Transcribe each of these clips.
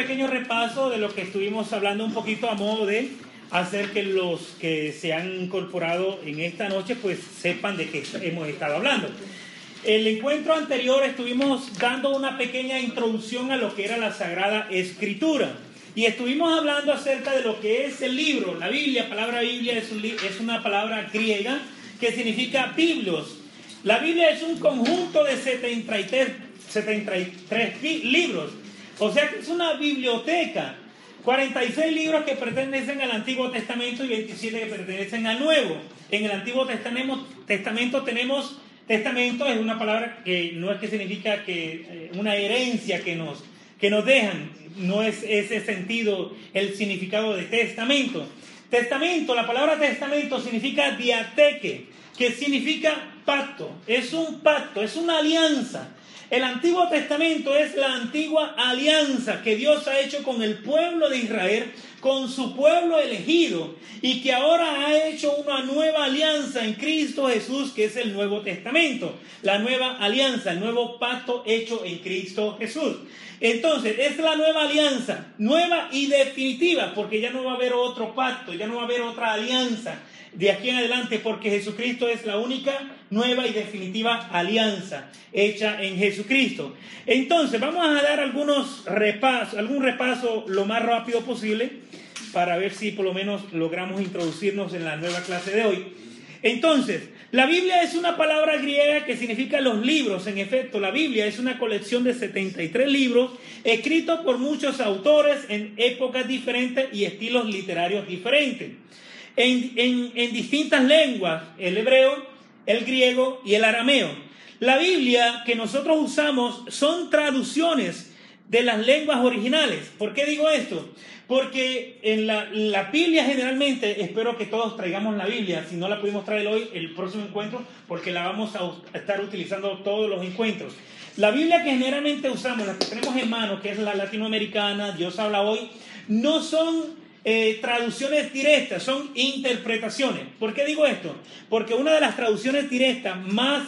pequeño repaso de lo que estuvimos hablando un poquito a modo de hacer que los que se han incorporado en esta noche pues sepan de qué hemos estado hablando. El encuentro anterior estuvimos dando una pequeña introducción a lo que era la Sagrada Escritura. Y estuvimos hablando acerca de lo que es el libro. La Biblia, palabra Biblia es, es una palabra griega que significa biblos. La Biblia es un conjunto de 73, 73 libros. O sea que es una biblioteca. 46 libros que pertenecen al Antiguo Testamento y 27 que pertenecen al Nuevo. En el Antiguo Testamento, testamento tenemos, testamento es una palabra que no es que significa que eh, una herencia que nos, que nos dejan, no es ese sentido el significado de testamento. Testamento, la palabra testamento significa diateque, que significa pacto, es un pacto, es una alianza. El Antiguo Testamento es la antigua alianza que Dios ha hecho con el pueblo de Israel, con su pueblo elegido, y que ahora ha hecho una nueva alianza en Cristo Jesús, que es el Nuevo Testamento, la nueva alianza, el nuevo pacto hecho en Cristo Jesús. Entonces, es la nueva alianza, nueva y definitiva, porque ya no va a haber otro pacto, ya no va a haber otra alianza de aquí en adelante, porque Jesucristo es la única nueva y definitiva alianza hecha en Jesucristo. Entonces, vamos a dar algunos repasos, algún repaso lo más rápido posible para ver si por lo menos logramos introducirnos en la nueva clase de hoy. Entonces, la Biblia es una palabra griega que significa los libros. En efecto, la Biblia es una colección de 73 libros escritos por muchos autores en épocas diferentes y estilos literarios diferentes en, distintas lenguas, el hebreo, el griego y el arameo. La Biblia que nosotros usamos son traducciones de las lenguas originales. ¿Por qué digo esto? Porque en la, la, Biblia generalmente, espero que todos traigamos la Biblia, si no la pudimos traer hoy, el próximo encuentro, porque la vamos a estar utilizando todos los encuentros. La Biblia que generalmente usamos, la que tenemos en mano, que es la latinoamericana, Dios habla hoy, no son eh, traducciones directas, son interpretaciones. ¿Por qué digo esto? Porque una de las traducciones directas más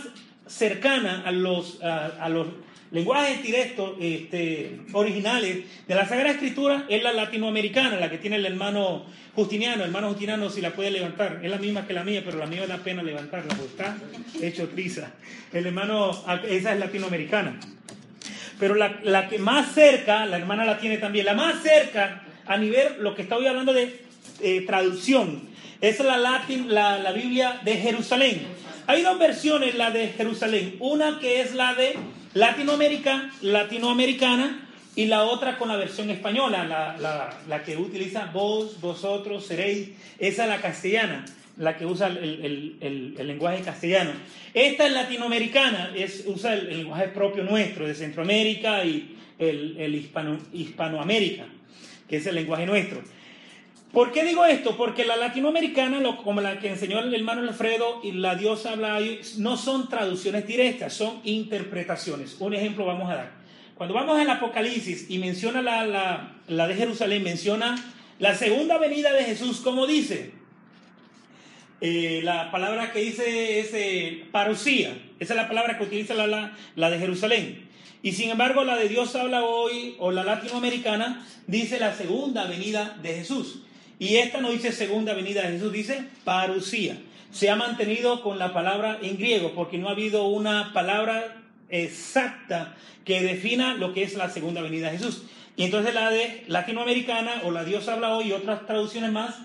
cercanas a los, a, los lenguajes directos este, originales de la Sagrada Escritura es la latinoamericana, la que tiene el hermano Justiniano. El hermano Justiniano, si la puede levantar, es la misma que la mía, pero la mía da pena levantarla, porque está hecho prisa. El hermano, esa es latinoamericana. Pero la, la que más cerca, la hermana la tiene también, la más cerca a nivel, lo que estoy hablando de eh, traducción, es la, latin, la, la Biblia de Jerusalén. Hay dos versiones, la de Jerusalén. Una que es la de Latinoamérica, latinoamericana, y la otra con la versión española, la, la, la, que utiliza vos, vosotros, seréis. Esa es la castellana, la que usa el, el, el, lenguaje castellano. Esta es latinoamericana, es, usa el, lenguaje propio nuestro, de Centroamérica y el, hispano, hispanoamérica es el lenguaje nuestro. ¿Por qué digo esto? Porque la latinoamericana, como la que enseñó el hermano Alfredo y la diosa habla no son traducciones directas, son interpretaciones. Un ejemplo vamos a dar. Cuando vamos al Apocalipsis y menciona la, la, de Jerusalén, menciona la segunda venida de Jesús, como dice. Eh, la palabra que dice es eh, parucía. Esa es la palabra que utiliza la, la de Jerusalén. Y sin embargo, la de Dios habla hoy, o la latinoamericana, dice la segunda venida de Jesús. Y esta no dice segunda venida de Jesús, dice parucía. Se ha mantenido con la palabra en griego, porque no ha habido una palabra exacta que defina lo que es la segunda venida de Jesús. Y entonces la de latinoamericana, o la Dios habla hoy, y otras traducciones más,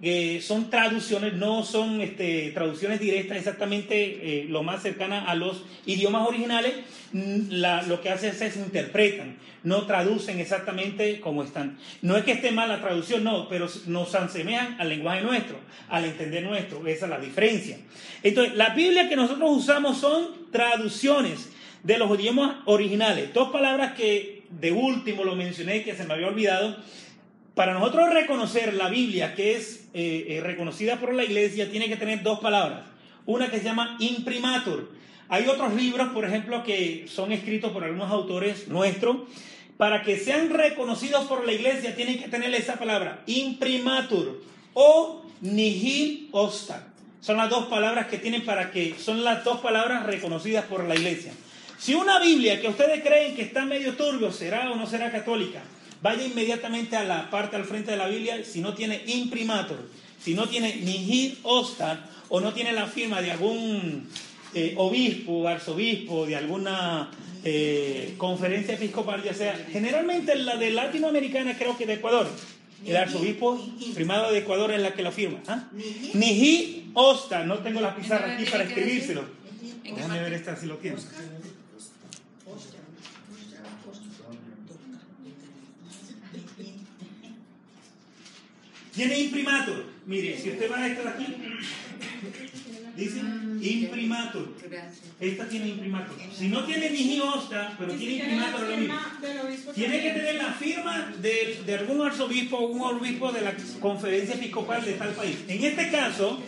que son traducciones, no son este, traducciones directas exactamente eh, lo más cercana a los idiomas originales, mm, lo que hacen es, interpretan, no traducen exactamente como están. No es que esté mal la traducción, no, pero nos asemejan al lenguaje nuestro, al entender nuestro, esa es la diferencia. Entonces, la Biblia que nosotros usamos son traducciones de los idiomas originales. Dos palabras que de último lo mencioné, que se me había olvidado, para nosotros reconocer la Biblia, que es eh, eh, reconocida por la iglesia, tiene que tener dos palabras. Una que se llama imprimatur. Hay otros libros, por ejemplo, que son escritos por algunos autores nuestros. Para que sean reconocidos por la iglesia, tienen que tener esa palabra, imprimatur o nihil osta. Son las dos palabras que tienen para que, son las dos palabras reconocidas por la iglesia. Si una Biblia que ustedes creen que está medio turbio, será o no será católica, vaya inmediatamente a la parte al frente de la Biblia, si no tiene imprimatur, si no tiene nihil osta o no tiene la firma de algún eh, obispo, arzobispo, de alguna eh, conferencia episcopal, ya sea, generalmente la de latinoamericana creo que de Ecuador, el arzobispo primado de Ecuador es la que lo firma. ¿ah? Niji Osta, no tengo la pizarra aquí para escribírselo. Déjame ver esta si lo tiene. Tiene imprimatur. Mire, si usted va a esta de aquí, dice imprimatur. Esta tiene imprimatur. Si no tiene ni osta, pero tiene imprimatur lo mismo. Tiene que tener la firma de, de algún arzobispo o un obispo de la conferencia episcopal de tal país. En este caso,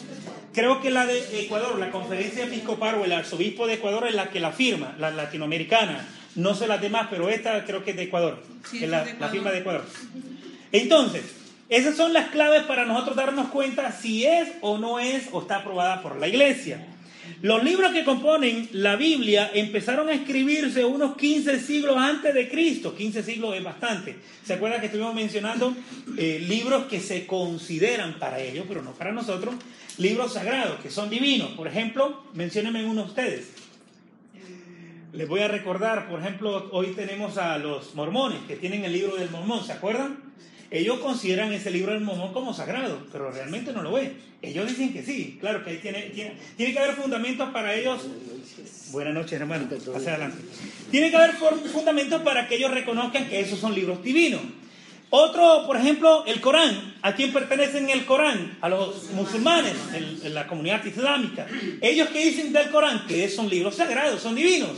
creo que la de Ecuador, la conferencia episcopal o el arzobispo de Ecuador es la que la firma, la latinoamericana. No sé las demás, pero esta creo que es de Ecuador. es la, la firma de Ecuador. Entonces, esas son las claves para nosotros darnos cuenta si es o no es o está aprobada por la iglesia. Los libros que componen la Biblia empezaron a escribirse unos 15 siglos antes de Cristo. 15 siglos es bastante. ¿Se acuerdan que estuvimos mencionando eh, libros que se consideran para ellos, pero no para nosotros, libros sagrados, que son divinos? Por ejemplo, menciónenme uno ustedes. Les voy a recordar, por ejemplo, hoy tenemos a los mormones que tienen el libro del mormón, ¿se acuerdan? Ellos consideran ese libro del Mormón como sagrado, pero realmente no lo es. Ellos dicen que sí, claro que ahí tiene, tiene, tiene que haber fundamentos para ellos. Buenas noches, hermano. Hacia adelante. Tiene que haber fundamentos para que ellos reconozcan que esos son libros divinos. Otro, por ejemplo, el Corán. ¿A quién pertenecen el Corán? A los musulmanes, en, la comunidad islámica. Ellos que dicen del Corán que son libros sagrados, son divinos.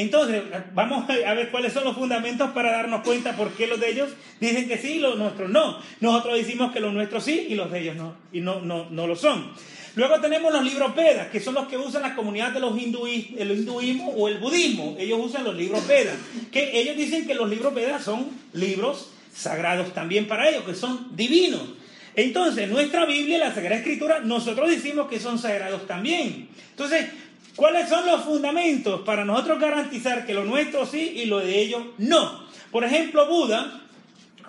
Entonces, vamos a ver cuáles son los fundamentos para darnos cuenta por qué los de ellos dicen que sí y los nuestros no. Nosotros decimos que los nuestros sí y los de ellos no, y no, no, no lo son. Luego tenemos los libros Vedas, que son los que usan la comunidad de los el hinduismo o el budismo. Ellos usan los libros Vedas, que ellos dicen que los libros Vedas son libros sagrados también para ellos, que son divinos. Entonces, nuestra Biblia, la Sagrada Escritura, nosotros decimos que son sagrados también. Entonces, ¿Cuáles son los fundamentos para nosotros garantizar que lo nuestro sí y lo de ellos no? Por ejemplo, Buda,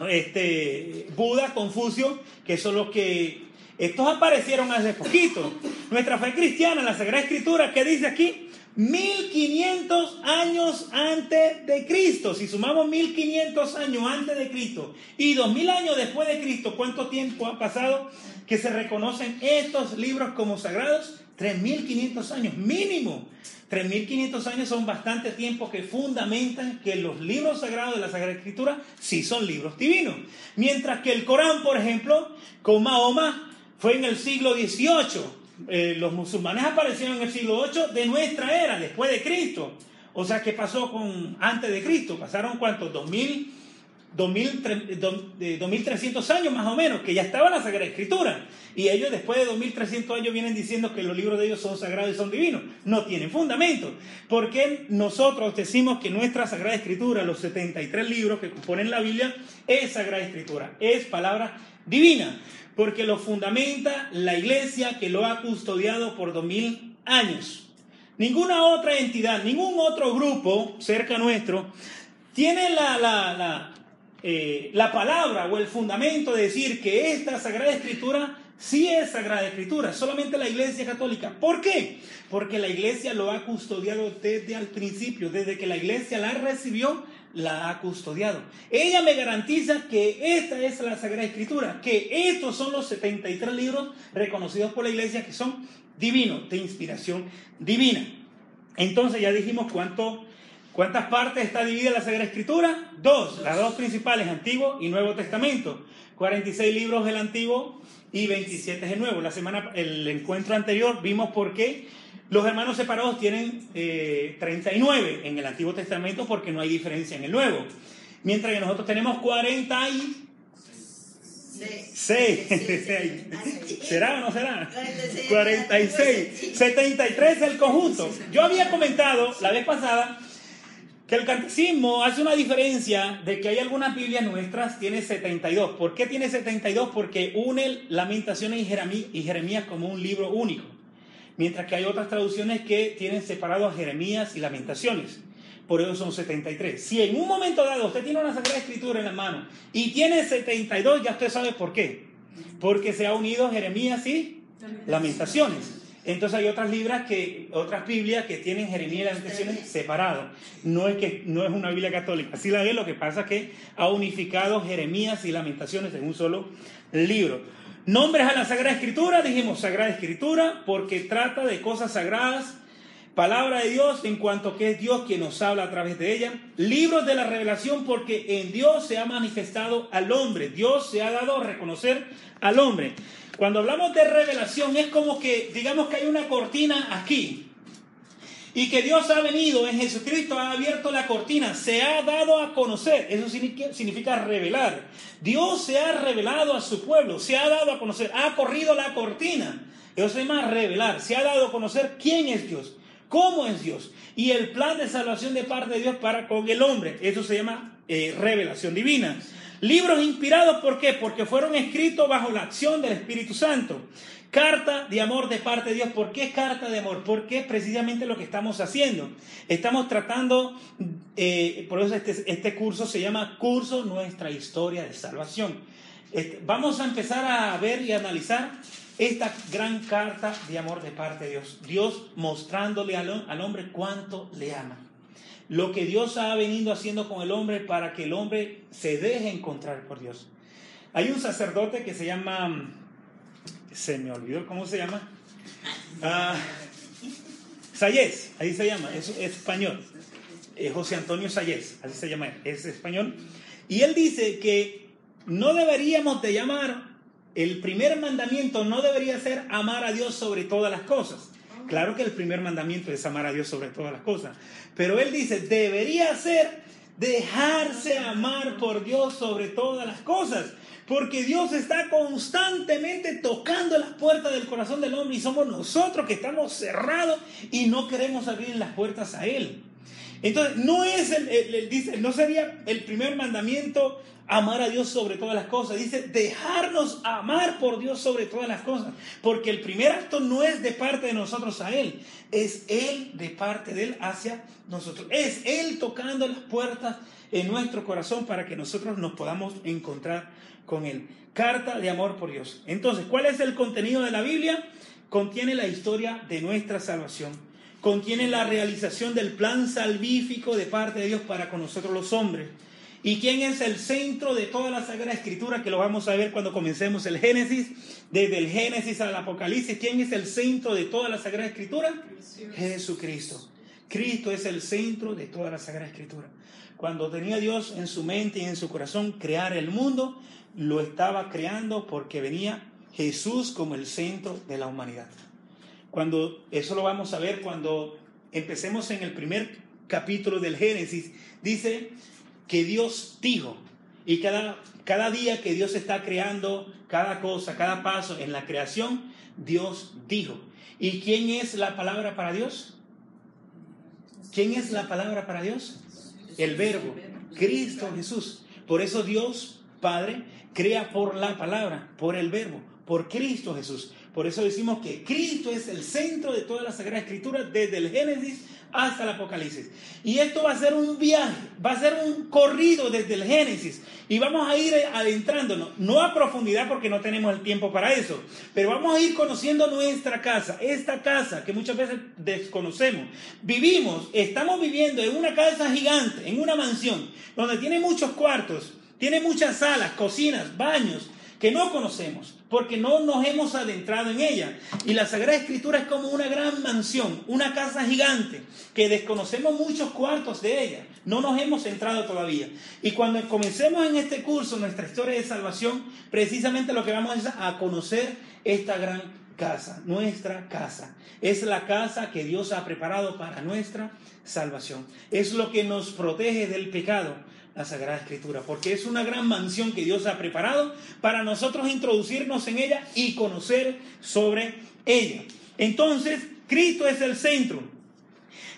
este, Buda, Confucio, que son los que estos aparecieron hace poquito. Nuestra fe cristiana, la Sagrada Escritura, ¿qué dice aquí? 1500 años antes de Cristo. Si sumamos 1500 años antes de Cristo y 2000 años después de Cristo, ¿cuánto tiempo ha pasado que se reconocen estos libros como sagrados? 3.500 años, mínimo. 3.500 años son bastante tiempo que fundamentan que los libros sagrados de la Sagrada Escritura sí son libros divinos. Mientras que el Corán, por ejemplo, con Mahoma, fue en el siglo XVIII. Eh, los musulmanes aparecieron en el siglo VIII de nuestra era, después de Cristo. O sea, ¿qué pasó con antes de Cristo? Pasaron cuántos? 2000 2300 años más o menos, que ya estaba la Sagrada Escritura. Y ellos después de 2300 años vienen diciendo que los libros de ellos son sagrados y son divinos. No tienen fundamento. Porque nosotros decimos que nuestra Sagrada Escritura, los 73 libros que componen la Biblia, es Sagrada Escritura, es palabra divina. Porque lo fundamenta la iglesia que lo ha custodiado por 2000 años. Ninguna otra entidad, ningún otro grupo cerca nuestro tiene la, la eh, la palabra o el fundamento de decir que esta Sagrada Escritura sí es Sagrada Escritura, solamente la Iglesia Católica. ¿Por qué? Porque la Iglesia lo ha custodiado desde el principio, desde que la Iglesia la recibió, la ha custodiado. Ella me garantiza que esta es la Sagrada Escritura, que estos son los 73 libros reconocidos por la Iglesia que son divinos, de inspiración divina. Entonces ya dijimos cuánto ¿Cuántas partes está dividida la Sagrada Escritura? Dos, las dos principales, Antiguo y Nuevo Testamento. 46 libros del Antiguo y 27 del Nuevo. La semana, el encuentro anterior vimos por qué los hermanos separados tienen 39 eh, en el Antiguo Testamento porque no hay diferencia en el Nuevo. Mientras que nosotros tenemos 40 y... ¿Será o no será? 46. 73 el conjunto. Yo había comentado la vez pasada que el catecismo hace una diferencia de que hay algunas Biblias nuestras, tiene 72. ¿Por qué tiene 72? Porque une Lamentaciones y Jeremías como un libro único. Mientras que hay otras traducciones que tienen separado a Jeremías y Lamentaciones. por eso son 73. Si en un momento dado usted tiene una Sagrada Escritura en la mano y tiene 72, ya usted sabe por qué. Porque se ha unido Jeremías y Lamentaciones. Entonces hay otras libras que, otras Biblias que tienen Jeremías y Lamentaciones separados. No es que no es una Biblia católica. Así la ve, lo que pasa es que ha unificado Jeremías y Lamentaciones en un solo libro. Nombres a la Sagrada Escritura, dijimos Sagrada Escritura, porque trata de cosas sagradas, palabra de Dios en cuanto que es Dios quien nos habla a través de ella. Libros de la revelación, porque en Dios se ha manifestado al hombre, Dios se ha dado a reconocer al hombre. Cuando hablamos de revelación es como que, digamos que hay una cortina aquí. Y que Dios ha venido en Jesucristo, ha abierto la cortina, se ha dado a conocer. Eso significa revelar. Dios se ha revelado a su pueblo, se ha dado a conocer, ha corrido la cortina. Eso se llama revelar. Se ha dado a conocer quién es Dios, cómo es Dios y el plan de salvación de parte de Dios para con el hombre. Eso se llama eh, revelación divina. Libros inspirados, ¿por qué? Porque fueron escritos bajo la acción del Espíritu Santo. Carta de amor de parte de Dios. ¿Por qué carta de amor? Porque es precisamente lo que estamos haciendo. Estamos tratando, eh, por eso este, este, curso se llama Curso Nuestra Historia de Salvación. Este, vamos a empezar a ver y analizar esta gran carta de amor de parte de Dios. Dios mostrándole al hombre cuánto le ama lo que Dios ha venido haciendo con el hombre para que el hombre se deje encontrar por Dios. Hay un sacerdote que se llama, se me olvidó cómo se llama, ah, Sayés, ahí se llama, es, español, eh, José Antonio Sayés, así se llama, es español, y él dice que no deberíamos de llamar, el primer mandamiento no debería ser amar a Dios sobre todas las cosas. Claro que el primer mandamiento es amar a Dios sobre todas las cosas, pero él dice, debería ser dejarse amar por Dios sobre todas las cosas. Porque Dios está constantemente tocando las puertas del corazón del hombre y somos nosotros que estamos cerrados y no queremos abrir las puertas a Él. Entonces, no es el, dice, no sería el primer mandamiento amar a Dios sobre todas las cosas. Dice, dejarnos amar por Dios sobre todas las cosas. Porque el primer acto no es de parte de nosotros a Él, es Él de parte de Él hacia nosotros. Es Él tocando las puertas en nuestro corazón para que nosotros nos podamos encontrar con Él. Carta de amor por Dios. Entonces, ¿cuál es el contenido de la Biblia? Contiene la historia de nuestra salvación. Contiene la realización del plan salvífico de parte de Dios para con nosotros los hombres ¿Y quién es el centro de toda la Sagrada Escritura? Que lo vamos a ver cuando comencemos el Génesis, desde el Génesis al Apocalipsis. ¿Quién es el centro de toda la Sagrada Escritura? Jesucristo. Cristo es el centro de toda la Sagrada Escritura. Cuando tenía Dios en su mente y en su corazón crear el mundo, lo estaba creando porque venía Jesús como el centro de la humanidad. Cuando eso lo vamos a ver cuando empecemos en el primer capítulo del Génesis, dice que Dios dijo. Y cada, cada día que Dios está creando cada cosa, cada paso en la creación, Dios dijo. ¿Y quién es la palabra para Dios? ¿Quién es la palabra para Dios? El verbo, Cristo Jesús. Por eso Dios, Padre, crea por la palabra, por el verbo, por Cristo Jesús. Por eso decimos que Cristo es el centro de toda la Sagrada Escritura, desde el Génesis hasta el Apocalipsis. Y esto va a ser un viaje, va a ser un corrido desde el Génesis. Y vamos a ir adentrándonos, no a profundidad porque no tenemos el tiempo para eso, pero vamos a ir conociendo nuestra casa, esta casa que muchas veces desconocemos. Vivimos, estamos viviendo en una casa gigante, en una mansión, donde tiene muchos cuartos, tiene muchas salas, cocinas, baños, que no conocemos, porque no nos hemos adentrado en ella. Y la Sagrada Escritura es como una gran mansión, una casa gigante, que desconocemos muchos cuartos de ella. No nos hemos entrado todavía. Y cuando comencemos en este curso, nuestra historia de salvación, precisamente lo que vamos es a conocer esta gran casa, nuestra casa. Es la casa que Dios ha preparado para nuestra salvación. Es lo que nos protege del pecado la Sagrada Escritura, porque es una gran mansión que Dios ha preparado para nosotros introducirnos en ella y conocer sobre ella. Entonces, Cristo es el centro.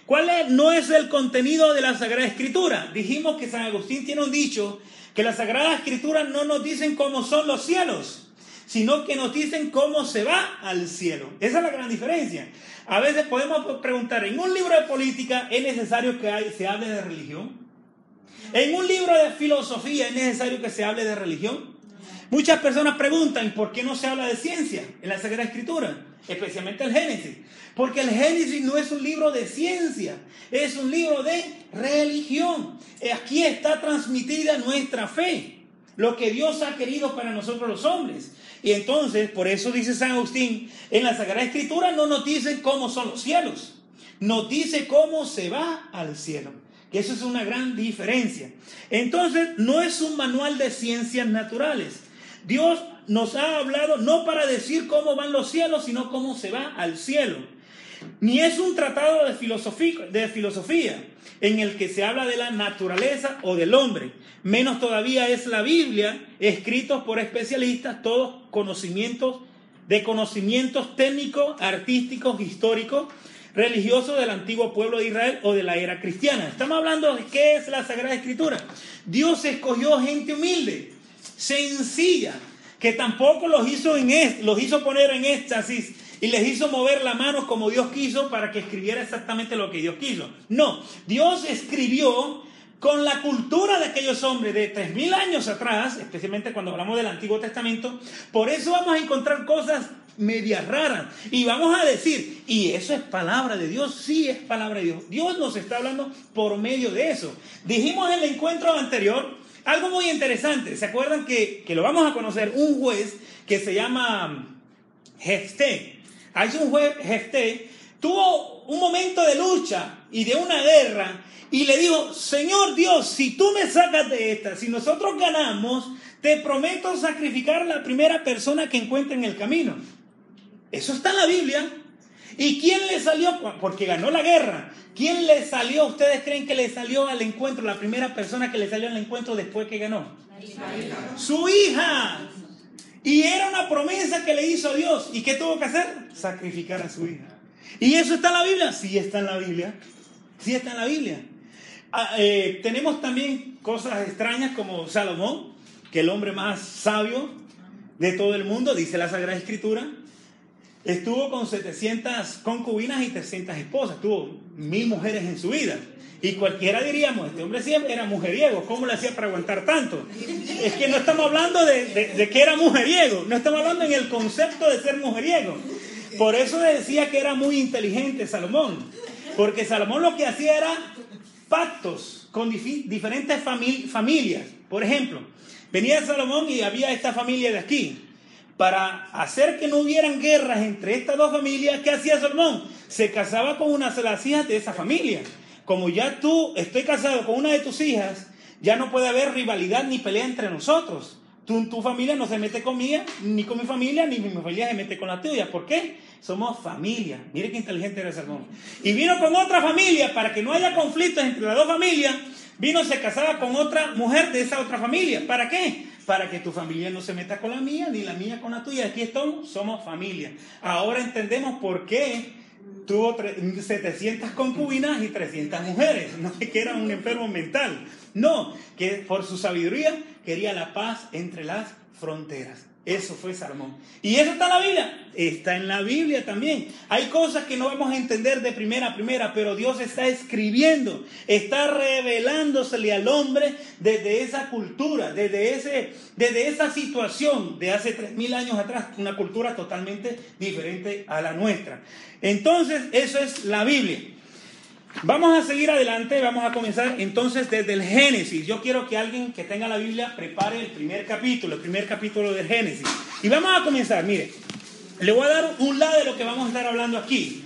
¿Cuál es, no es el contenido de la Sagrada Escritura? Dijimos que San Agustín tiene un dicho que la Sagrada Escritura no nos dicen cómo son los cielos, sino que nos dicen cómo se va al cielo. Esa es la gran diferencia. A veces podemos preguntar, ¿en un libro de política es necesario que se hable de religión? ¿En un libro de filosofía es necesario que se hable de religión? Muchas personas preguntan, ¿por qué no se habla de ciencia en la Sagrada Escritura? Especialmente el Génesis. Porque el Génesis no es un libro de ciencia, es un libro de religión. Aquí está transmitida nuestra fe, lo que Dios ha querido para nosotros los hombres. Y entonces, por eso dice San Agustín, en la Sagrada Escritura no nos dice cómo son los cielos, nos dice cómo se va al cielo. Que eso es una gran diferencia. Entonces, no es un manual de ciencias naturales. Dios nos ha hablado no para decir cómo van los cielos, sino cómo se va al cielo. Ni es un tratado de filosofía, en el que se habla de la naturaleza o del hombre. Menos todavía es la Biblia, escritos por especialistas, todos conocimientos de conocimientos técnicos, artísticos, históricos, religiosos del antiguo pueblo de Israel o de la era cristiana. Estamos hablando de qué es la Sagrada Escritura. Dios escogió gente humilde, sencilla, que tampoco los hizo, en los hizo poner en éxtasis y les hizo mover la mano como Dios quiso para que escribiera exactamente lo que Dios quiso. No, Dios escribió con la cultura de aquellos hombres de 3.000 años atrás, especialmente cuando hablamos del Antiguo Testamento, por eso vamos a encontrar cosas medias raras y vamos a decir, y eso es palabra de Dios, sí es palabra de Dios. Dios nos está hablando por medio de eso. Dijimos en el encuentro anterior algo muy interesante. ¿Se acuerdan que, lo vamos a conocer? Un juez que se llama Jefté. Hay un juez, Jefté, tuvo un momento de lucha y de una guerra y le dijo, Señor Dios, si tú me sacas de esta, si nosotros ganamos, te prometo sacrificar a la primera persona que encuentre en el camino. Eso está en la Biblia. ¿Y quién le salió? Porque ganó la guerra. ¿Quién le salió? ¿Ustedes creen que le salió al encuentro? La primera persona que le salió al encuentro después que ganó. Su hija. Y era una promesa que le hizo Dios. ¿Y qué tuvo que hacer? Sacrificar a su hija. ¿Y eso está en la Biblia? Sí está en la Biblia. Sí está en la Biblia. Ah, eh, tenemos también cosas extrañas como Salomón, que el hombre más sabio de todo el mundo, dice la Sagrada Escritura, Estuvo con 700 concubinas y 300 esposas. Tuvo mil mujeres en su vida. Y cualquiera diríamos, este hombre siempre era mujeriego. ¿Cómo le hacía para aguantar tanto? Es que no estamos hablando de, que era mujeriego. No estamos hablando en el concepto de ser mujeriego. Por eso decía que era muy inteligente Salomón. Porque Salomón lo que hacía era pactos con diferentes familias. Por ejemplo, venía Salomón y había esta familia de aquí para hacer que no hubieran guerras entre estas dos familias, ¿qué hacía Salomón? Se casaba con una de las hijas de esa familia. Como ya tú estoy casado con una de tus hijas, ya no puede haber rivalidad ni pelea entre nosotros. Tu familia no se mete conmigo, ni con mi familia, ni mi familia se mete con la tuya. ¿Por qué? Somos familia. Mire qué inteligente era Salomón. Y vino con otra familia para que no haya conflictos entre las dos familias. Vino, se casaba con otra mujer de esa otra familia. ¿Para qué? para que tu familia no se meta con la mía, ni la mía con la tuya. Aquí estamos, somos familia. Ahora entendemos por qué tuvo 700 concubinas y 300 mujeres. No es que era un enfermo mental. No, que por su sabiduría quería la paz entre las fronteras. Eso fue Salomón. ¿Y eso está en la Biblia? Está en la Biblia también. Hay cosas que no vamos a entender de primera a primera, pero Dios está escribiendo, está revelándosele al hombre desde esa cultura, desde, ese, desde esa situación de hace tres mil años atrás, una cultura totalmente diferente a la nuestra. Entonces, eso es la Biblia. Vamos a seguir adelante, vamos a comenzar entonces desde el Génesis. Yo quiero que alguien que tenga la Biblia prepare el primer capítulo, el primer capítulo del Génesis. Y vamos a comenzar, mire, le voy a dar un lado de lo que vamos a estar hablando aquí.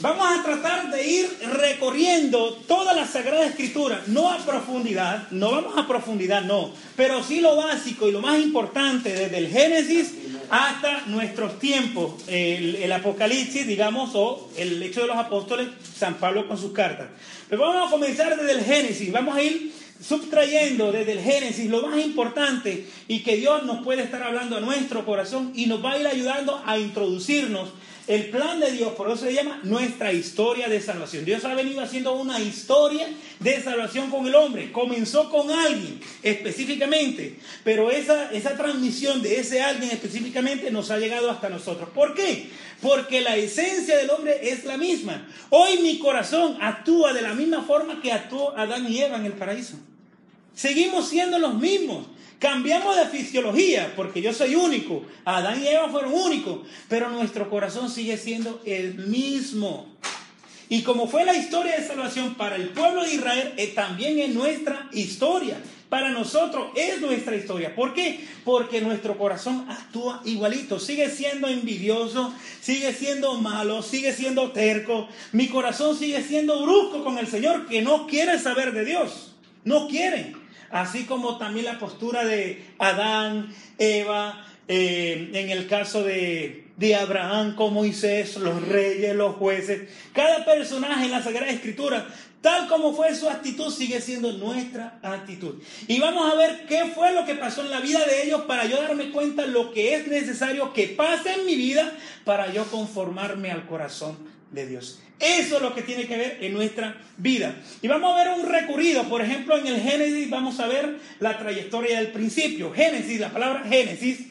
Vamos a tratar de ir recorriendo toda la Sagrada Escritura, no a profundidad, no vamos a profundidad, no, pero sí lo básico y lo más importante desde el Génesis hasta nuestros tiempos, el, Apocalipsis, digamos, o el hecho de los apóstoles, San Pablo con sus cartas. Pero vamos a comenzar desde el Génesis, vamos a ir subtrayendo desde el Génesis lo más importante y que Dios nos puede estar hablando a nuestro corazón y nos va a ir ayudando a introducirnos el plan de Dios, por eso se llama nuestra historia de salvación. Dios ha venido haciendo una historia de salvación con el hombre. Comenzó con alguien específicamente, pero esa, esa transmisión de ese alguien específicamente nos ha llegado hasta nosotros. ¿Por qué? Porque la esencia del hombre es la misma. Hoy mi corazón actúa de la misma forma que actuó Adán y Eva en el paraíso. Seguimos siendo los mismos. Cambiamos de fisiología, porque yo soy único. Adán y Eva fueron únicos, pero nuestro corazón sigue siendo el mismo. Y como fue la historia de salvación para el pueblo de Israel, eh, también es nuestra historia. Para nosotros es nuestra historia. ¿Por qué? Porque nuestro corazón actúa igualito. Sigue siendo envidioso, sigue siendo malo, sigue siendo terco. Mi corazón sigue siendo brusco con el Señor que no quiere saber de Dios. No quiere así como también la postura de Adán, Eva, eh, en el caso de, de Abraham con Moisés, los reyes, los jueces, cada personaje en la Sagrada Escritura, tal como fue su actitud, sigue siendo nuestra actitud. Y vamos a ver qué fue lo que pasó en la vida de ellos para yo darme cuenta lo que es necesario que pase en mi vida para yo conformarme al corazón de Dios. Eso es lo que tiene que ver en nuestra vida. Y vamos a ver un recurrido, por ejemplo, en el Génesis vamos a ver la trayectoria del principio. Génesis, la palabra Génesis,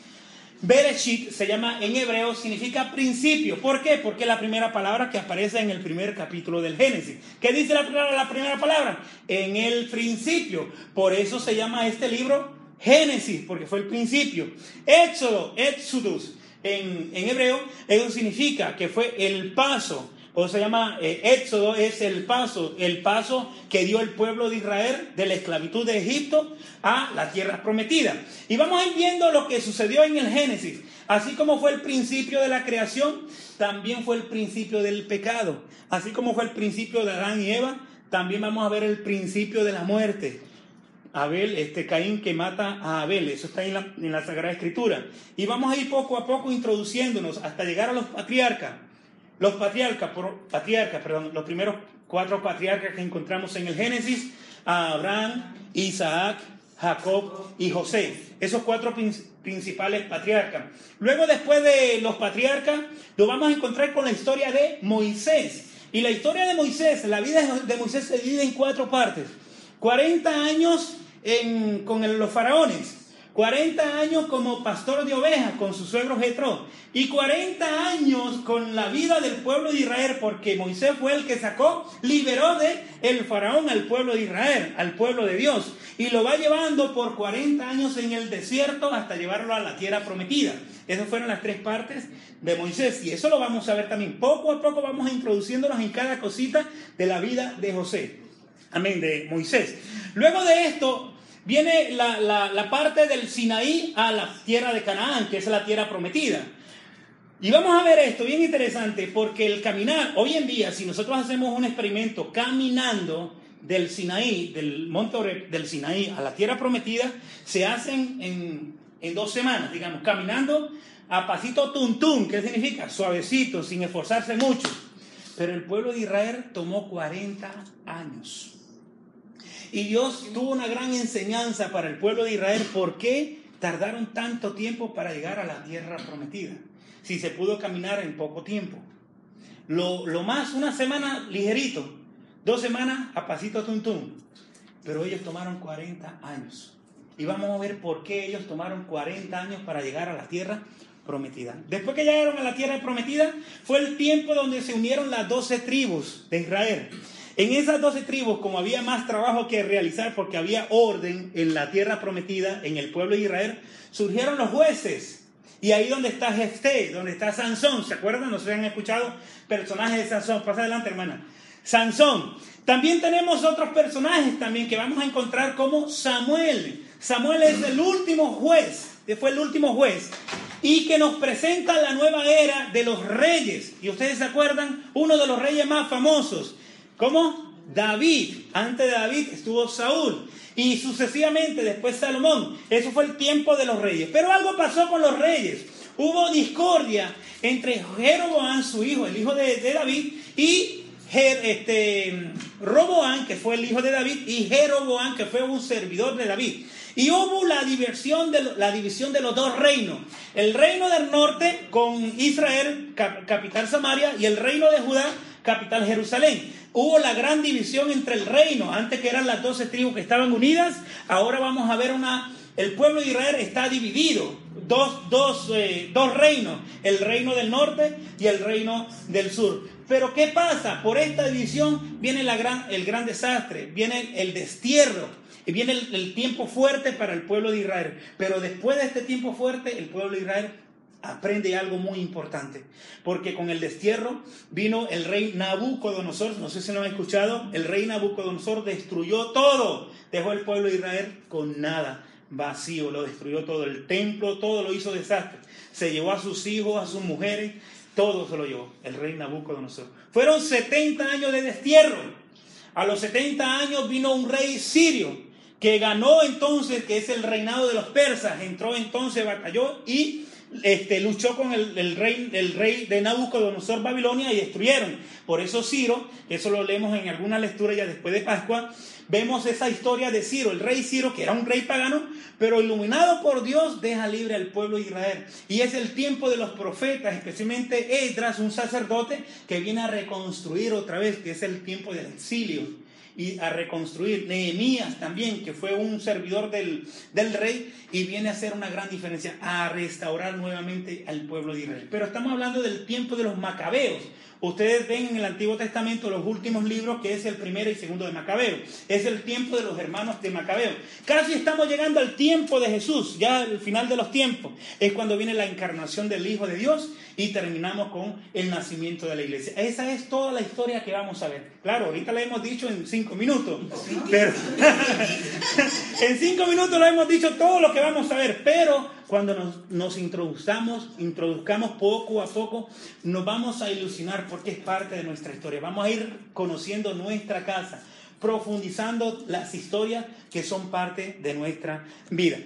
Bereshit se llama en hebreo, significa principio. ¿Por qué? Porque es la primera palabra que aparece en el primer capítulo del Génesis. ¿Qué dice la, primera palabra? En el principio. Por eso se llama este libro Génesis, porque fue el principio. Éxodo, Exodus, en, hebreo, eso significa que fue el paso o se llama eh, Éxodo, es el paso, el paso que dio el pueblo de Israel de la esclavitud de Egipto a la tierra prometida. Y vamos a ir viendo lo que sucedió en el Génesis. Así como fue el principio de la creación, también fue el principio del pecado. Así como fue el principio de Adán y Eva, también vamos a ver el principio de la muerte. Abel, este Caín que mata a Abel, eso está en la, en la Sagrada Escritura. Y vamos a ir poco a poco introduciéndonos hasta llegar a los patriarcas. Los patriarcas, patriarcas, perdón, los primeros cuatro patriarcas que encontramos en el Génesis, Abraham, Isaac, Jacob y José. Esos cuatro principales patriarcas. Luego, después de los patriarcas, lo vamos a encontrar con la historia de Moisés. Y la historia de Moisés, la vida de Moisés se divide en cuatro partes. 40 años con los faraones. 40 años como pastor de ovejas con su suegro Jetro y 40 años con la vida del pueblo de Israel porque Moisés fue el que sacó, liberó de el faraón al pueblo de Israel, al pueblo de Dios y lo va llevando por 40 años en el desierto hasta llevarlo a la tierra prometida. Esas fueron las tres partes de Moisés y eso lo vamos a ver también. Poco a poco vamos introduciéndonos en cada cosita de la vida de José. Amén, de Moisés. Luego de esto, viene la, parte del Sinaí a la tierra de Canaán, que es la tierra prometida. Y vamos a ver esto, bien interesante, porque el caminar, hoy en día, si nosotros hacemos un experimento caminando del Sinaí, del monte del Sinaí a la tierra prometida, se hacen en, en dos semanas, digamos, caminando a pasito tuntún, ¿qué significa? Suavecito, sin esforzarse mucho. Pero el pueblo de Israel tomó 40 años. Y Dios tuvo una gran enseñanza para el pueblo de Israel. ¿Por qué tardaron tanto tiempo para llegar a la tierra prometida? Si se pudo caminar en poco tiempo. Lo, más, una semana ligerito, dos semanas a pasito tuntum. Pero ellos tomaron 40 años. Y vamos a ver por qué ellos tomaron 40 años para llegar a la tierra prometida. Después que llegaron a la tierra prometida, fue el tiempo donde se unieron las doce tribus de Israel. En esas doce tribus, como había más trabajo que realizar porque había orden en la tierra prometida, en el pueblo de Israel, surgieron los jueces. Y ahí donde está Jefté, donde está Sansón, ¿se acuerdan? No se han escuchado personajes de Sansón. Pasa adelante, hermana. Sansón. También tenemos otros personajes también que vamos a encontrar como Samuel. Samuel es el último juez, fue el último juez y que nos presenta la nueva era de los reyes. Y ustedes se acuerdan, uno de los reyes más famosos, ¿Cómo? David. Antes de David estuvo Saúl. Y sucesivamente después Salomón. Eso fue el tiempo de los reyes. Pero algo pasó con los reyes. Hubo discordia entre Jeroboam, su hijo, el hijo de, David, y este, Roboán, que fue el hijo de David, y Jeroboam, que fue un servidor de David. Y hubo la, división de, la división de los dos reinos. El reino del norte con Israel, capital Samaria, y el reino de Judá, capital Jerusalén. Hubo la gran división entre el reino, antes que eran las doce tribus que estaban unidas, ahora vamos a ver una... El pueblo de Israel está dividido, dos, dos, eh, dos reinos, el reino del norte y el reino del sur. Pero ¿qué pasa? Por esta división viene la gran, el gran desastre, viene el destierro, y viene el, el, tiempo fuerte para el pueblo de Israel. Pero después de este tiempo fuerte, el pueblo de Israel aprende algo muy importante, porque con el destierro vino el rey Nabucodonosor, no sé si lo han escuchado, el rey Nabucodonosor destruyó todo, dejó el pueblo de Israel con nada, vacío, lo destruyó todo, el templo, todo lo hizo desastre, se llevó a sus hijos, a sus mujeres, todo se lo llevó, el rey Nabucodonosor. Fueron 70 años de destierro, a los 70 años vino un rey sirio, que ganó entonces, que es el reinado de los persas, entró entonces, batalló y este, luchó con el, rey, el rey de Nabucodonosor Babilonia y destruyeron. Por eso Ciro, eso lo leemos en alguna lectura ya después de Pascua, vemos esa historia de Ciro, el rey Ciro, que era un rey pagano, pero iluminado por Dios, deja libre al pueblo de Israel. Y es el tiempo de los profetas, especialmente Esdras, un sacerdote, que viene a reconstruir otra vez, que es el tiempo del exilio y a reconstruir. Nehemías también, que fue un servidor del, del, rey y viene a hacer una gran diferencia, a restaurar nuevamente al pueblo de Israel. Pero estamos hablando del tiempo de los macabeos. Ustedes ven en el Antiguo Testamento los últimos libros que es el primero y segundo de Macabeo. Es el tiempo de los hermanos de Macabeo. Casi estamos llegando al tiempo de Jesús, ya al final de los tiempos. Es cuando viene la encarnación del Hijo de Dios y terminamos con el nacimiento de la iglesia. Esa es toda la historia que vamos a ver. Claro, ahorita la hemos dicho en cinco minutos, pero en cinco minutos lo hemos dicho todo lo que vamos a ver, pero cuando nos, introduzcamos, introduzcamos poco a poco, nos vamos a ilusionar porque es parte de nuestra historia. Vamos a ir conociendo nuestra casa, profundizando las historias que son parte de nuestra vida.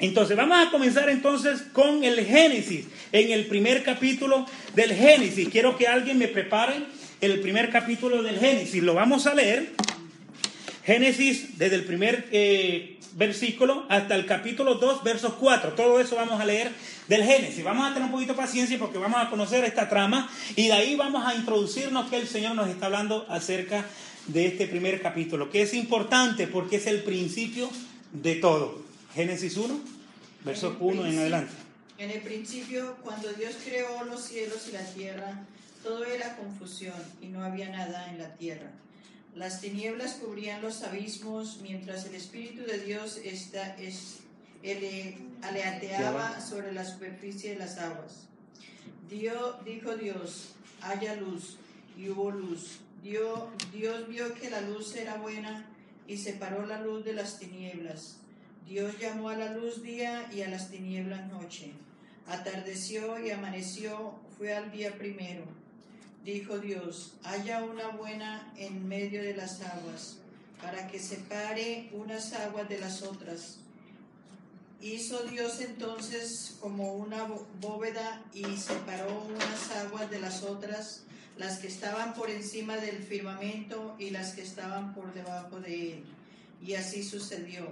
Entonces, vamos a comenzar entonces con el Génesis, en el primer capítulo del Génesis. Quiero que alguien me prepare el primer capítulo del Génesis. Lo vamos a leer. Génesis desde el primer eh, versículo hasta el capítulo 2, versos 4. Todo eso vamos a leer del Génesis. Vamos a tener un poquito de paciencia porque vamos a conocer esta trama y de ahí vamos a introducirnos que el Señor nos está hablando acerca de este primer capítulo, que es importante porque es el principio de todo. Génesis 1, verso 1 en adelante. En el principio, cuando Dios creó los cielos y la tierra, todo era confusión y no había nada en la tierra. Las tinieblas cubrían los abismos mientras el Espíritu de Dios está, es, aleateaba sobre la superficie de las aguas. Dios, dijo Dios, haya luz, y hubo luz. Dios, Dios vio que la luz era buena y separó la luz de las tinieblas. Dios llamó a la luz día y a las tinieblas noche. Atardeció y amaneció, fue al día primero. Dijo Dios, haya una buena en medio de las aguas, para que separe unas aguas de las otras. Hizo Dios entonces como una bóveda y separó unas aguas de las otras, las que estaban por encima del firmamento y las que estaban por debajo de él. Y así sucedió.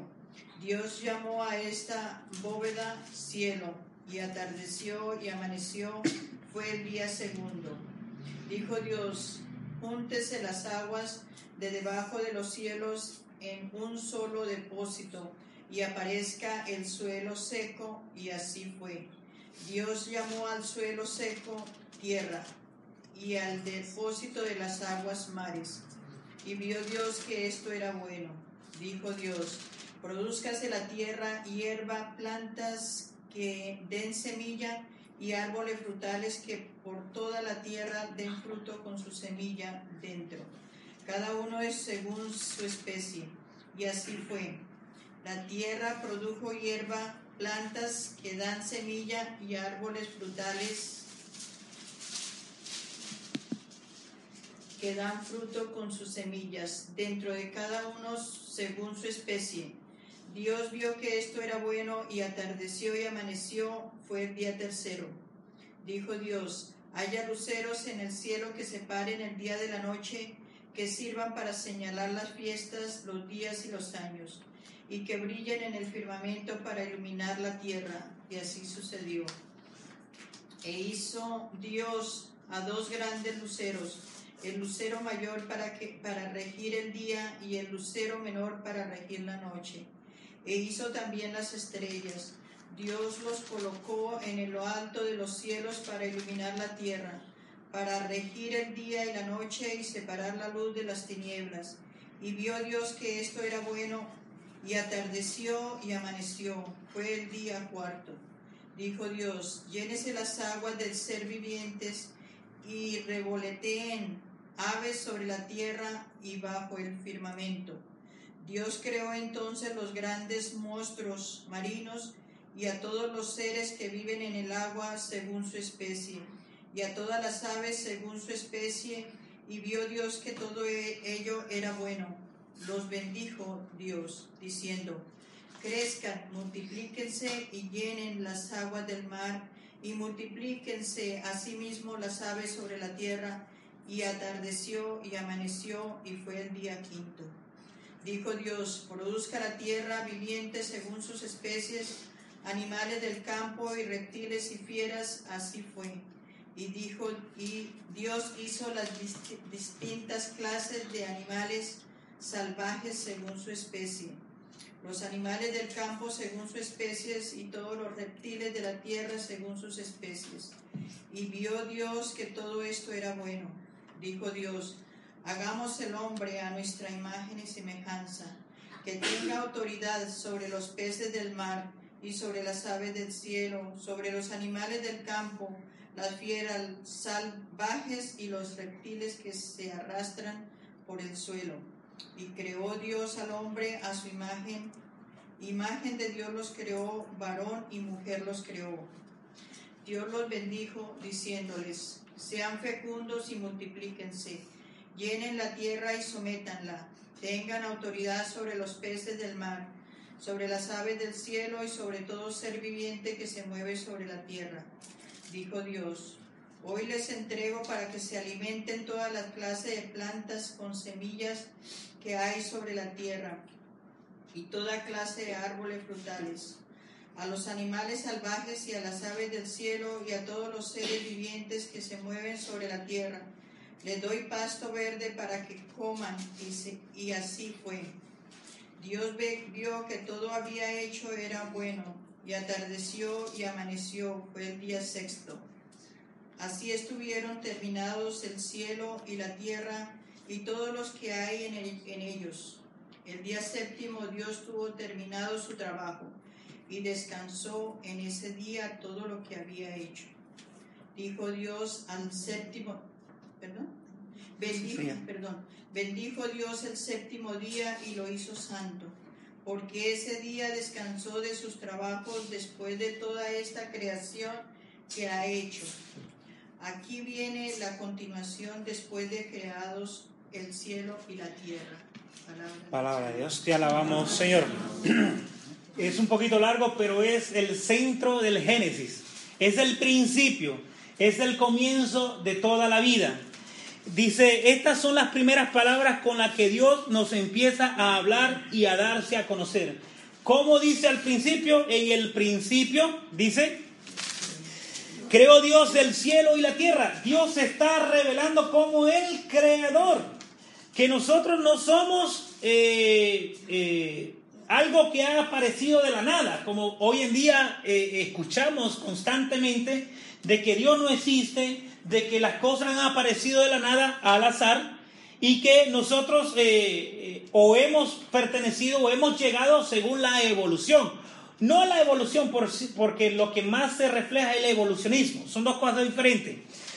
Dios llamó a esta bóveda cielo, y atardeció y amaneció, fue el día segundo. Dijo Dios, júntese las aguas de debajo de los cielos en un solo depósito, y aparezca el suelo seco, y así fue. Dios llamó al suelo seco tierra, y al depósito de las aguas mares. Y vio Dios que esto era bueno. Dijo Dios, Produzcase la tierra hierba, plantas que den semilla y árboles frutales que por toda la tierra den fruto con su semilla dentro. Cada uno es según su especie. Y así fue. La tierra produjo hierba, plantas que dan semilla y árboles frutales que dan fruto con sus semillas, dentro de cada uno según su especie. Dios vio que esto era bueno y atardeció y amaneció, fue el día tercero. Dijo Dios, haya luceros en el cielo que separen el día de la noche, que sirvan para señalar las fiestas, los días y los años. y que brillen en el firmamento para iluminar la tierra. Y así sucedió. E hizo Dios a dos grandes luceros, el lucero mayor para, que, para regir el día y el lucero menor para regir la noche. E hizo también las estrellas. Dios los colocó en lo alto de los cielos para iluminar la tierra, para regir el día y la noche y separar la luz de las tinieblas. Y vio Dios que esto era bueno, y atardeció y amaneció. Fue el día cuarto. Dijo Dios, llénese las aguas del ser vivientes y revoleteen aves sobre la tierra y bajo el firmamento. Dios creó entonces los grandes monstruos marinos y a todos los seres que viven en el agua según su especie, y a todas las aves según su especie, y vio Dios que todo e-, ello era bueno. Los bendijo Dios, diciendo, crezcan, multiplíquense y llenen las aguas del mar, y multiplíquense asimismo las aves sobre la tierra. Y atardeció y amaneció y fue el día quinto. Dijo Dios, produzca la tierra viviente según sus especies, animales del campo y reptiles y fieras, así fue. Y dijo, y Dios hizo las distintas clases de animales salvajes según su especie los animales del campo según sus especies y todos los reptiles de la tierra según sus especies. Y vio Dios que todo esto era bueno. Dijo Dios, hagamos el hombre a nuestra imagen y semejanza, que tenga autoridad sobre los peces del mar y sobre las aves del cielo, sobre los animales del campo, las fieras salvajes y los reptiles que se arrastran por el suelo y creó Dios al hombre a su imagen. Imagen de Dios los creó, varón y mujer los creó. Dios los bendijo diciéndoles, sean fecundos y multiplíquense, llenen la tierra y sométanla, tengan autoridad sobre los peces del mar, sobre las aves del cielo y sobre todo ser viviente que se mueve sobre la tierra. Dijo Dios, Hoy les entrego para que se alimenten todas las clases de plantas con semillas que hay sobre la tierra y toda clase de árboles frutales, a los animales salvajes y a las aves del cielo y a todos los seres vivientes que se mueven sobre la tierra. Les doy pasto verde para que coman y, y así fue. Dios vio que todo había hecho era bueno y atardeció y amaneció, fue el día sexto. Así estuvieron terminados el cielo y la tierra y todos los que hay en, ellos. El día séptimo Dios tuvo terminado su trabajo y descansó en ese día todo lo que había hecho. Dijo Dios al séptimo, perdón, bendijo, perdón, bendijo Dios el séptimo día y lo hizo santo, porque ese día descansó de sus trabajos después de toda esta creación que ha hecho. Aquí viene la continuación después de creados el cielo y la tierra. Palabra, de Dios, te alabamos, Señor. Es un poquito largo, pero es el centro del Génesis. Es el principio, es el comienzo de toda la vida. Dice, estas son las primeras palabras con las que Dios nos empieza a hablar y a darse a conocer. ¿Cómo dice al principio? En el principio dice, Creó Dios el cielo y la tierra. Dios se está revelando como el creador. Que nosotros no somos eh, eh, algo que ha aparecido de la nada, como hoy en día eh, escuchamos constantemente de que Dios no existe, de que las cosas han aparecido de la nada al azar y que nosotros o hemos pertenecido o hemos llegado según la evolución. No la evolución, porque lo que más se refleja es el evolucionismo. Son dos cosas diferentes.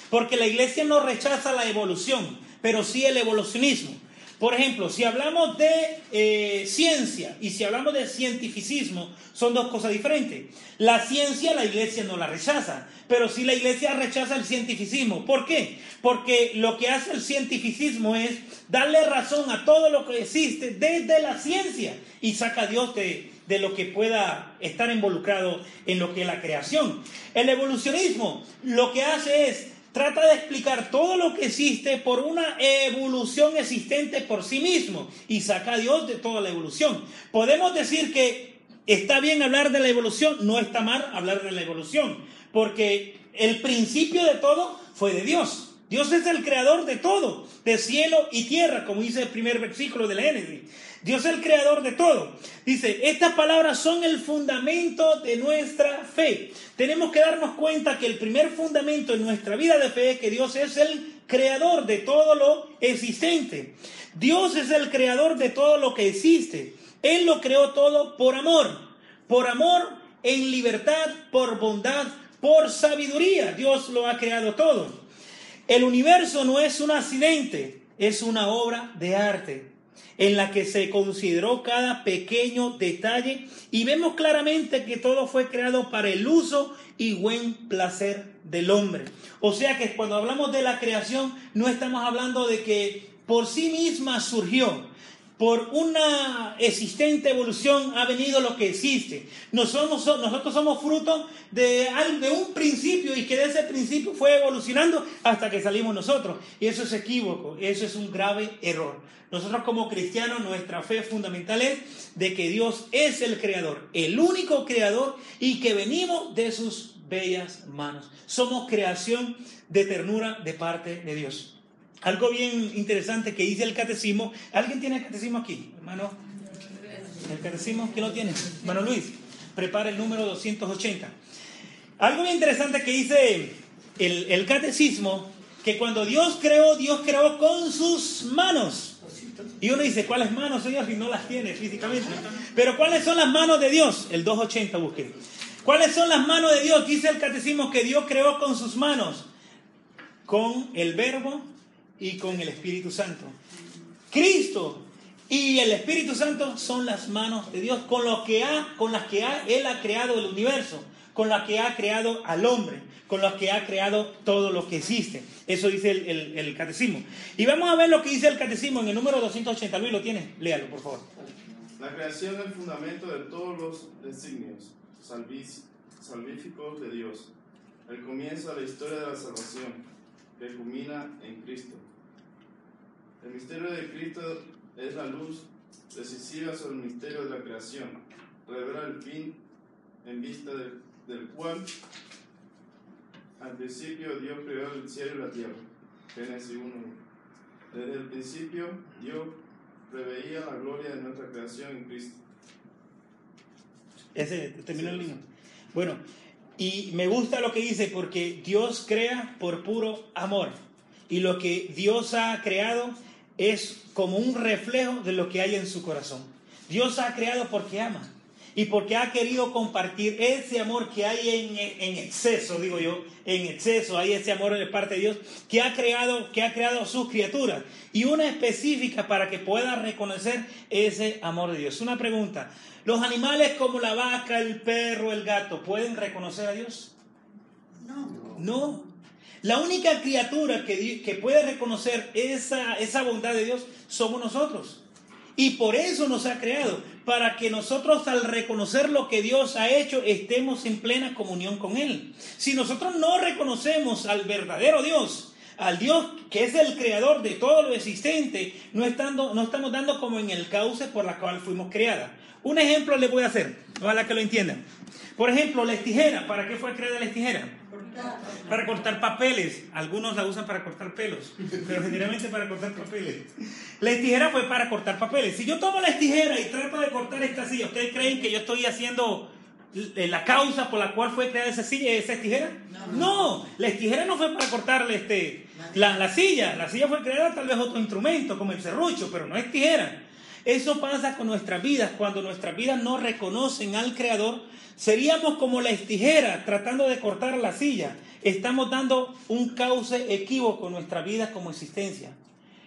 Porque la iglesia no rechaza la evolución, pero sí el evolucionismo. Por ejemplo, si hablamos de eh, ciencia y si hablamos de cientificismo, son dos cosas diferentes. La ciencia la iglesia no la rechaza, pero sí la iglesia rechaza el cientificismo. ¿Por qué? Porque lo que hace el cientificismo es darle razón a todo lo que existe desde la ciencia y saca a Dios de, de lo que pueda estar involucrado en lo que es la creación. El evolucionismo lo que hace es trata de explicar todo lo que existe por una evolución existente por sí mismo y saca a Dios de toda la evolución. Podemos decir que está bien hablar de la evolución, no está mal hablar de la evolución, porque el principio de todo fue de Dios. Dios es el creador de todo, de cielo y tierra, como dice el primer versículo de la Génesis. Dios es el creador de todo. Dice, estas palabras son el fundamento de nuestra fe. Tenemos que darnos cuenta que el primer fundamento en nuestra vida de fe es que Dios es el creador de todo lo existente. Dios es el creador de todo lo que existe. Él lo creó todo por amor. Por amor, en libertad, por bondad, por sabiduría. Dios lo ha creado todo. El universo no es un accidente, es una obra de arte en la que se consideró cada pequeño detalle y vemos claramente que todo fue creado para el uso y buen placer del hombre. O sea que cuando hablamos de la creación no estamos hablando de que por sí misma surgió, por una existente evolución ha venido lo que existe. Nosotros, somos fruto de, de un principio y que de ese principio fue evolucionando hasta que salimos nosotros. Y eso es equívoco, eso es un grave error. Nosotros como cristianos nuestra fe fundamental es de que Dios es el creador, el único creador y que venimos de sus bellas manos. Somos creación de ternura de parte de Dios. Algo bien interesante que dice el catecismo. ¿Alguien tiene el catecismo aquí, hermano? ¿El catecismo? ¿Quién lo tiene? Hermano Luis, prepara el número 280. Algo bien interesante que dice el, catecismo, que cuando Dios creó, Dios creó con sus manos. Y uno dice, ¿cuáles manos, Señor? Si no las tiene físicamente. Pero ¿cuáles son las manos de Dios? El 280 busque. ¿Cuáles son las manos de Dios? Dice el catecismo que Dios creó con sus manos. Con el verbo, y con el Espíritu Santo. Cristo y el Espíritu Santo son las manos de Dios con, lo que ha, con las que ha, Él ha creado el universo, con las que ha creado al hombre, con las que ha creado todo lo que existe. Eso dice el, el, catecismo. Y vamos a ver lo que dice el catecismo en el número 280. Luis, ¿lo tiene? Léalo, por favor. La creación es el fundamento de todos los designios salvíficos de Dios. El comienzo de la historia de la salvación, que culmina en Cristo. El misterio de Cristo es la luz decisiva sobre el misterio de la creación. Revela el fin en vista del cual al principio Dios creó el cielo y la tierra. Génesis 1. Desde el principio Dios preveía la gloria de nuestra creación en Cristo. Ese terminó el libro. Bueno, y me gusta lo que dice porque Dios crea por puro amor. Y lo que Dios ha creado es como un reflejo de lo que hay en su corazón. Dios ha creado porque ama y porque ha querido compartir ese amor que hay en, exceso, digo yo, en exceso, hay ese amor de parte de Dios que ha creado, que ha creado sus criaturas y una específica para que pueda reconocer ese amor de Dios. Una pregunta, ¿los animales como la vaca, el perro, el gato pueden reconocer a Dios? No. No. La única criatura que, puede reconocer esa, bondad de Dios somos nosotros. Y por eso nos ha creado, para que nosotros al reconocer lo que Dios ha hecho estemos en plena comunión con Él. Si nosotros no reconocemos al verdadero Dios, al Dios que es el creador de todo lo existente, no, estamos dando como en el cauce por la cual fuimos creadas. Un ejemplo le voy a hacer, ojalá que lo entiendan. Por ejemplo, la tijera. ¿Para qué fue creada la tijera? Para cortar papeles. Algunos la usan para cortar pelos, pero generalmente para cortar papeles. La tijera fue para cortar papeles. Si yo tomo la tijera y trato de cortar esta silla, ¿ustedes creen que yo estoy haciendo la causa por la cual fue creada esa silla, esa tijera? No, la tijera no fue para cortarle este, la, la silla. La silla fue creada tal vez otro instrumento, como el serrucho, pero no es tijera. Eso pasa con nuestras vidas. Cuando nuestras vidas no reconocen al Creador, seríamos como la tijera tratando de cortar la silla. Estamos dando un cauce equívoco en nuestra vida como existencia.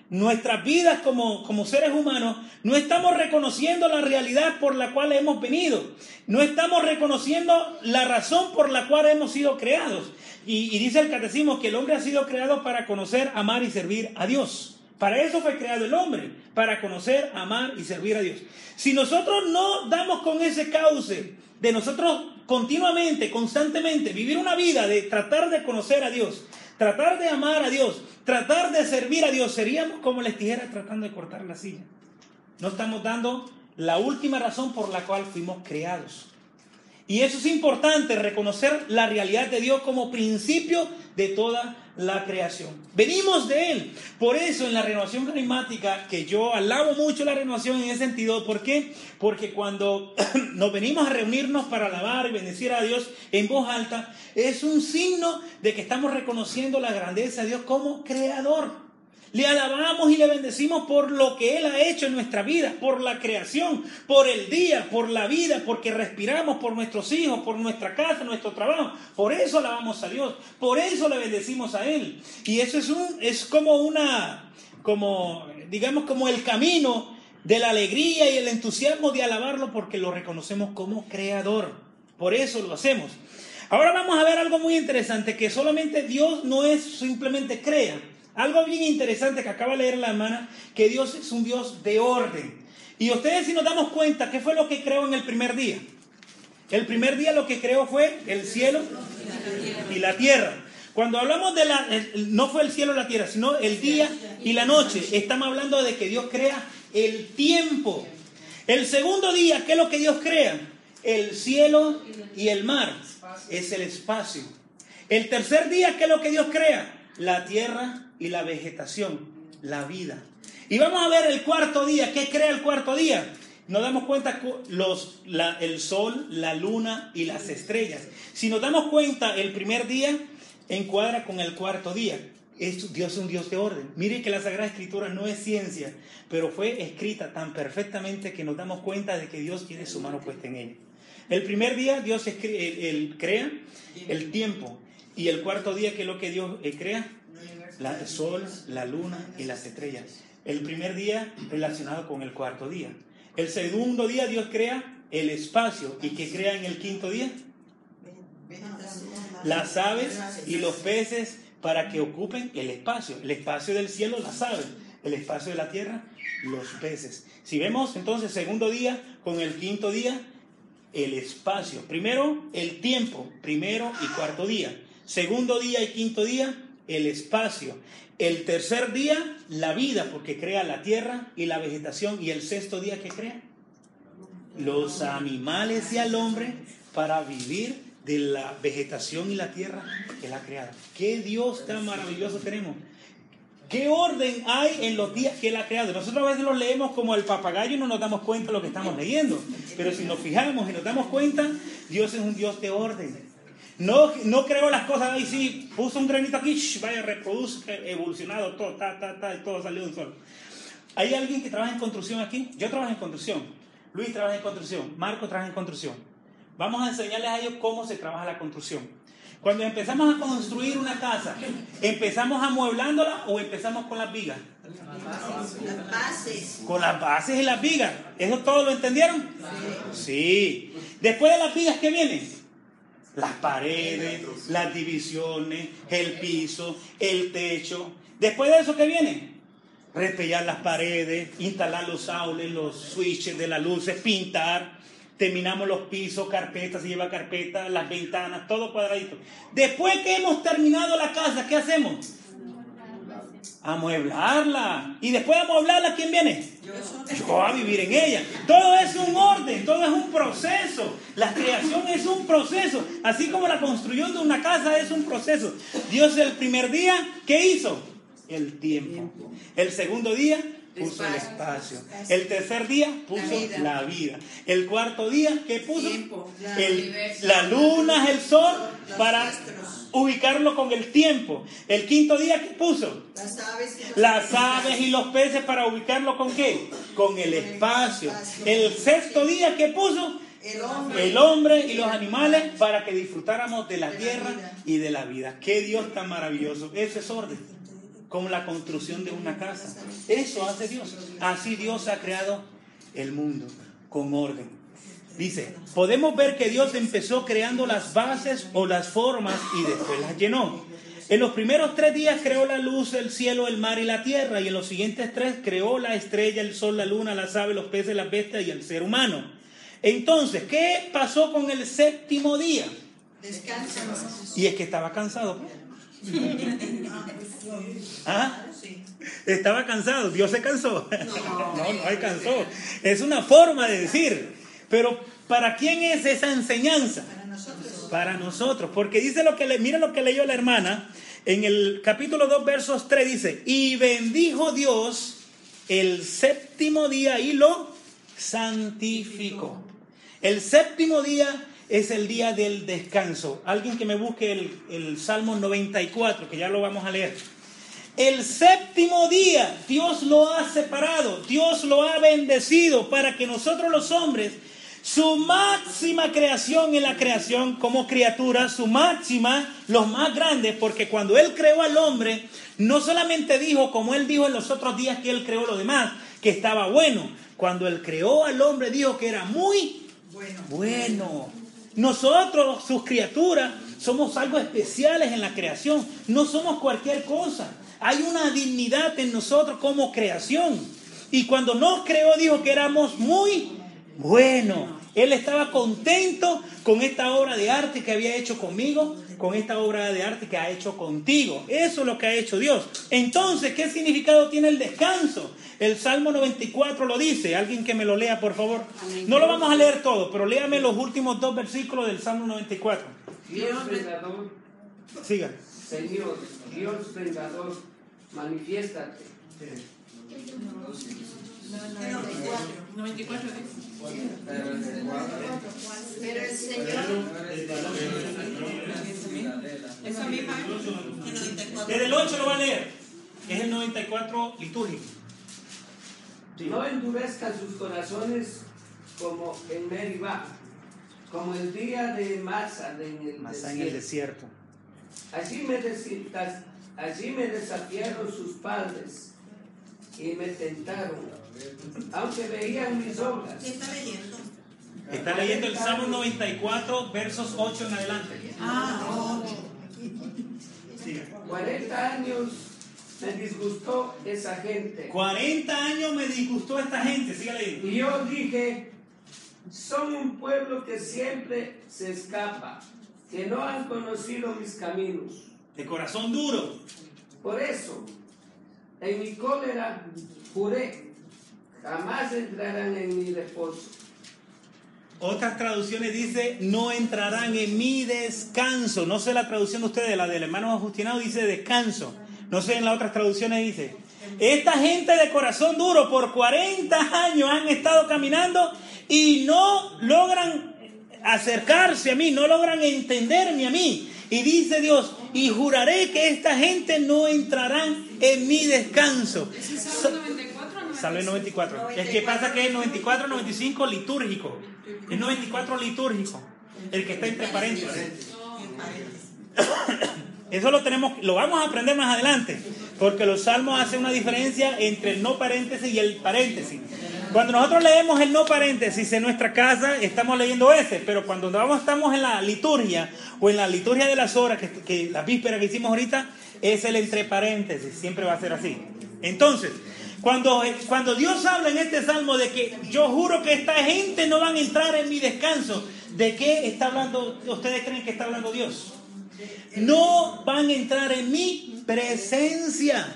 Nuestras vidas como, como seres humanos no estamos reconociendo la realidad por la cual hemos venido. No estamos reconociendo la razón por la cual hemos sido creados. Y dice el catecismo que el hombre ha sido creado para conocer, amar y servir a Dios. Para eso fue creado el hombre, para conocer, amar y servir a Dios. Si nosotros no damos con ese cauce de nosotros continuamente, constantemente, vivir una vida de tratar de conocer a Dios, tratar de amar a Dios, tratar de servir a Dios, seríamos como les dijera tratando de cortar la silla. No estamos dando la última razón por la cual fuimos creados. Y eso es importante, reconocer la realidad de Dios como principio de toda la creación. Venimos de Él. Por eso en la renovación carismática, que yo alabo mucho la renovación en ese sentido, ¿por qué? Porque cuando nos venimos a reunirnos para alabar y bendecir a Dios en voz alta, es un signo de que estamos reconociendo la grandeza de Dios como creador. Le alabamos y le bendecimos por lo que Él ha hecho en nuestra vida, por la creación, por el día, por la vida, porque respiramos, por nuestros hijos, por nuestra casa, nuestro trabajo. Por eso alabamos a Dios, por eso le bendecimos a Él. Y eso es, un, es como una, como, digamos, como el camino de la alegría y el entusiasmo de alabarlo porque lo reconocemos como creador. Por eso lo hacemos. Ahora vamos a ver algo muy interesante, que solamente Dios no es simplemente crea, algo bien interesante que acaba de leer la hermana, que Dios es un Dios de orden. Y ustedes si nos damos cuenta, ¿qué fue lo que creó en el primer día? El primer día lo que creó fue el cielo y la tierra. Cuando hablamos de la, no fue el cielo y la tierra, sino el día y la noche, estamos hablando de que Dios crea el tiempo. El segundo día, ¿qué es lo que Dios crea? El cielo y el mar, es el espacio. El tercer día, ¿qué es lo que Dios crea? La tierra y la vegetación, la vida. Y vamos a ver el cuarto día. ¿Qué crea el cuarto día? Nos damos cuenta los, el sol, la luna y las estrellas. Si nos damos cuenta, el primer día encuadra con el cuarto día. Dios es un Dios de orden. Miren que la Sagrada Escritura no es ciencia, pero fue escrita tan perfectamente que nos damos cuenta de que Dios tiene su mano puesta en ella. El primer día Dios crea el tiempo y el cuarto día, que es lo que Dios eh, crea? el sol, la luna y las estrellas. El primer día relacionado con el cuarto día. El segundo día Dios crea el espacio. ¿Y qué crea en el quinto día? Las aves y los peces para que ocupen el espacio. El espacio del cielo, las aves. El espacio de la tierra, los peces. Si vemos entonces segundo día con el quinto día, el espacio. Primero el tiempo, primero y cuarto día. Segundo día y quinto día, el espacio. El tercer día, la vida, porque crea la tierra y la vegetación. Y el sexto día, ¿qué crea? Los animales y al hombre para vivir de la vegetación y la tierra que Él ha creado. ¿Qué Dios tan maravilloso tenemos? ¿Qué orden hay en los días que Él ha creado? Nosotros a veces los leemos como el papagayo y no nos damos cuenta de lo que estamos leyendo. Pero si nos fijamos y nos damos cuenta, Dios es un Dios de orden. No, no creó las cosas ahí, sí, puso un granito aquí, vaya, reproduce, evolucionado, todo, ta, ta, ta, y todo salió de un solo. ¿Hay alguien que trabaja en construcción aquí? Yo trabajo en construcción. Luis trabaja en construcción. Marco trabaja en construcción. Vamos a enseñarles a ellos cómo se trabaja la construcción. Cuando empezamos a construir una casa, ¿empezamos amueblándola o empezamos con las vigas? Las bases. Con las bases y las vigas. ¿Eso todo lo entendieron? Sí. Después de las vigas, ¿qué viene? Las paredes, las divisiones, el piso, el techo. Después de eso, ¿qué viene? Repellar las paredes, instalar los aules, los switches de las luces, pintar. Terminamos los pisos, carpetas, se lleva carpeta, las ventanas, todo cuadradito. Después que hemos terminado la casa, ¿qué hacemos? Amueblarla. Y después de amueblarla, ¿quién viene? Yo a vivir en ella. Todo es un orden, todo es un proceso. La creación es un proceso. Así como la construcción de una casa es un proceso. Dios el primer día, ¿qué hizo? El tiempo. El segundo día, puso el espacio. El tercer día puso la vida. El cuarto día, ¿qué puso? El, la luna, el sol, para ubicarlo con el tiempo. El quinto día, ¿qué puso? Las aves, y los, Las aves y los peces para ubicarlo con qué? Con el espacio. El sexto día, ¿qué puso? El hombre. El hombre y los animales para que disfrutáramos de la tierra y de la vida. Qué Dios tan maravilloso. Ese es orden como la construcción de una casa. Eso hace Dios. Así Dios ha creado el mundo con orden. Dice, podemos ver que Dios empezó creando las bases o las formas y después las llenó. En los primeros tres días creó la luz, el cielo, el mar y la tierra. Y en los siguientes tres creó la estrella, el sol, la luna, las aves, los peces, las bestias y el ser humano. Entonces, ¿qué pasó con el séptimo día? Descansa. Y es que estaba cansado. ¿Ah? Estaba cansado, Dios se cansó. No, no alcanzó. Es una forma de decir. Pero ¿para quién es esa enseñanza? Para nosotros. Para nosotros. Porque dice lo que le, mira lo que leyó la hermana. En el capítulo 2, versos 3 dice, y bendijo Dios el séptimo día y lo santificó. El séptimo día es el día del descanso. Alguien que me busque el, el Salmo 94, que ya lo vamos a leer. El séptimo día Dios lo ha separado, Dios lo ha bendecido para que nosotros los hombres, su máxima creación en la creación como criatura, su máxima, los más grandes, porque cuando Él creó al hombre, no solamente dijo, como Él dijo en los otros días que Él creó lo demás, que estaba bueno, cuando Él creó al hombre dijo que era muy Bueno. bueno. Nosotros, sus criaturas, somos algo especiales en la creación. No somos cualquier cosa. Hay una dignidad en nosotros como creación. Y cuando nos creó dijo que éramos muy buenos. Él estaba contento con esta obra de arte que había hecho conmigo, con esta obra de arte que ha hecho contigo. Eso es lo que ha hecho Dios. Entonces, ¿qué significado tiene el descanso? El Salmo 94 lo dice. Alguien que me lo lea, por favor. No lo vamos a leer todo, pero léame los últimos dos versículos del Salmo 94. Dios vengador, Siga. Señor, Dios vengador, manifiéstate. 94 Pero el Señor, Esa misma es. Desde el 8 lo va a leer. Es el 94 litúrgico. No endurezcan sus corazones como en Meribá, como el día de Masa en el Más en el desierto. Allí me, allí me desafiaron sus padres y me tentaron, aunque veían mis obras. ¿Qué está leyendo? Está leyendo el Salmo 94, versos 8 en adelante. Ah, Siga. 40 años me disgustó esa gente. 40 años me disgustó esta gente. Siga leyendo. Y yo dije, son un pueblo que siempre se escapa, que no han conocido mis caminos. De corazón duro. Por eso, en mi cólera juré, jamás entrarán en mi reposo. Otras traducciones dice, no entrarán en mi descanso. No sé la traducción de ustedes, la del hermano Agustinado dice descanso. No sé en las otras traducciones dice. Esta gente de corazón duro por 40 años han estado caminando y no logran acercarse a mí, no logran entenderme a mí. Y dice Dios, y juraré que esta gente no entrarán en mi descanso. ¿Ese Salmo 94 o 95? Salve 94. Es que pasa que es 94, 95 litúrgico. Es 94 litúrgico. El que está entre paréntesis. Eso lo tenemos, lo vamos a aprender más adelante, porque los salmos hacen una diferencia entre el no paréntesis y el paréntesis. Cuando nosotros leemos el no paréntesis en nuestra casa, estamos leyendo ese, pero cuando vamos, estamos en la liturgia o en la liturgia de las horas, que, que la víspera que hicimos ahorita, es el entre paréntesis, siempre va a ser así. Entonces, cuando, cuando Dios habla en este salmo de que yo juro que esta gente no van a entrar en mi descanso, ¿de qué está hablando? ¿Ustedes creen que está hablando Dios? No van a entrar en mi presencia.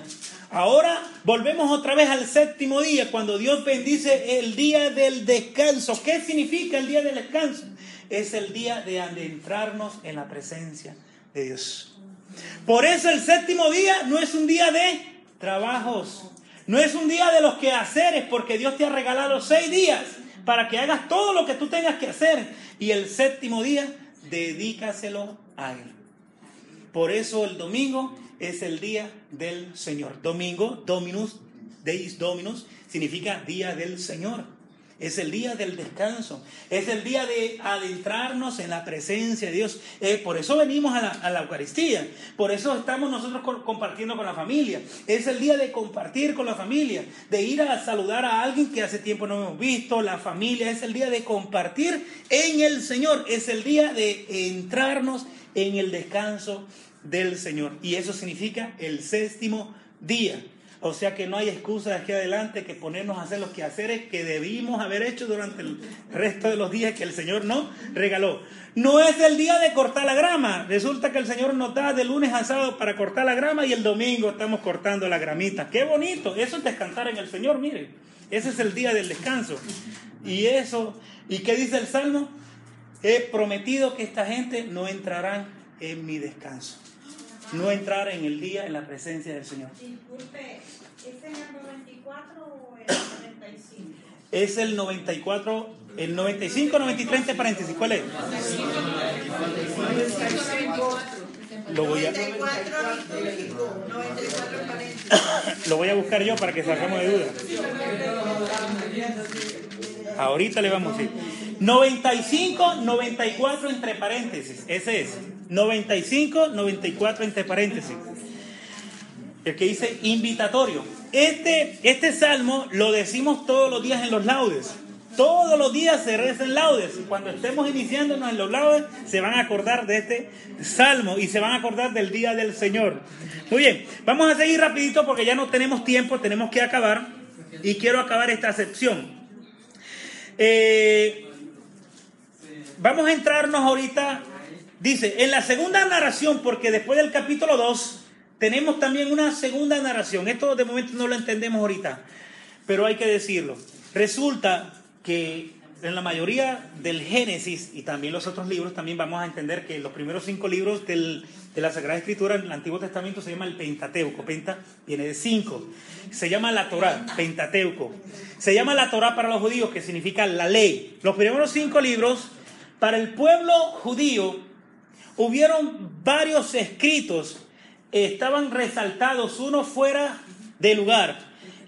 Ahora volvemos otra vez al séptimo día, cuando Dios bendice el día del descanso. ¿Qué significa el día del descanso? Es el día de adentrarnos en la presencia de Dios. Por eso el séptimo día no es un día de trabajos, no es un día de los quehaceres, porque Dios te ha regalado seis días para que hagas todo lo que tú tengas que hacer. Y el séptimo día, dedícaselo a Él. Por eso el domingo es el día del Señor. Domingo, Dominus, Deis Dominus, significa día del Señor. Es el día del descanso. Es el día de adentrarnos en la presencia de Dios. Eh, por eso venimos a la, a la Eucaristía. Por eso estamos nosotros co- compartiendo con la familia. Es el día de compartir con la familia. De ir a saludar a alguien que hace tiempo no hemos visto. La familia. Es el día de compartir en el Señor. Es el día de entrarnos en el descanso del Señor. Y eso significa el séptimo día. O sea que no hay excusa de aquí adelante que ponernos a hacer los quehaceres que debimos haber hecho durante el resto de los días que el Señor nos regaló. No es el día de cortar la grama. Resulta que el Señor nos da de lunes a sábado para cortar la grama y el domingo estamos cortando la gramita. Qué bonito. Eso es descansar en el Señor, miren. Ese es el día del descanso. Y eso, ¿y qué dice el Salmo? He prometido que esta gente no entrarán en mi descanso. No entrar en el día en la presencia del Señor. Disculpe, ¿es en el 94 o el 95? Es el 94, el 95, 93 entre paréntesis. ¿Cuál es? Lo voy a, 94 litúrgico, 94 paréntesis. lo voy a buscar yo para que sacamos de duda. Ahorita le vamos a decir. 95, 94 entre paréntesis. Ese es. 95, 94 entre paréntesis. El que dice invitatorio. Este, este salmo lo decimos todos los días en los laudes. Todos los días se rezan laudes. Y cuando estemos iniciándonos en los laudes, se van a acordar de este salmo y se van a acordar del día del Señor. Muy bien, vamos a seguir rapidito porque ya no tenemos tiempo, tenemos que acabar. Y quiero acabar esta sección. Eh, vamos a entrarnos ahorita, dice, en la segunda narración, porque después del capítulo 2 tenemos también una segunda narración. Esto de momento no lo entendemos ahorita, pero hay que decirlo. Resulta que en la mayoría del Génesis y también los otros libros, también vamos a entender que los primeros cinco libros del, de la Sagrada Escritura en el Antiguo Testamento se llama el Pentateuco. Penta viene de cinco. Se llama la Torá, Pentateuco. Se llama la Torá para los judíos, que significa la ley. Los primeros cinco libros, para el pueblo judío, hubieron varios escritos, estaban resaltados, uno fuera de lugar,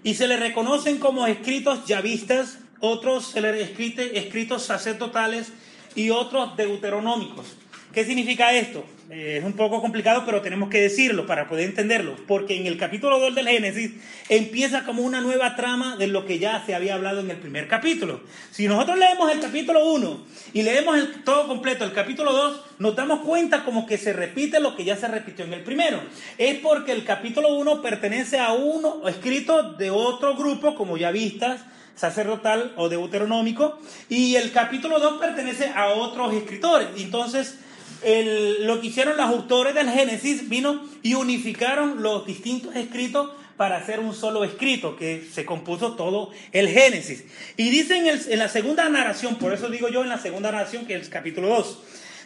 y se le reconocen como escritos yavistas, otros se le escrite, escritos sacerdotales y otros deuteronómicos. ¿Qué significa esto? Eh, es un poco complicado, pero tenemos que decirlo para poder entenderlo, porque en el capítulo 2 del Génesis empieza como una nueva trama de lo que ya se había hablado en el primer capítulo. Si nosotros leemos el capítulo 1 y leemos todo completo, el capítulo 2, nos damos cuenta como que se repite lo que ya se repitió en el primero. Es porque el capítulo 1 pertenece a uno escrito de otro grupo, como ya vistas, sacerdotal o deuteronómico, y el capítulo 2 pertenece a otros escritores. Entonces, lo que hicieron los autores del Génesis vino y unificaron los distintos escritos para hacer un solo escrito, que se compuso todo el Génesis. Y dice en, en la segunda narración, por eso digo yo en la segunda narración, que es el capítulo 2,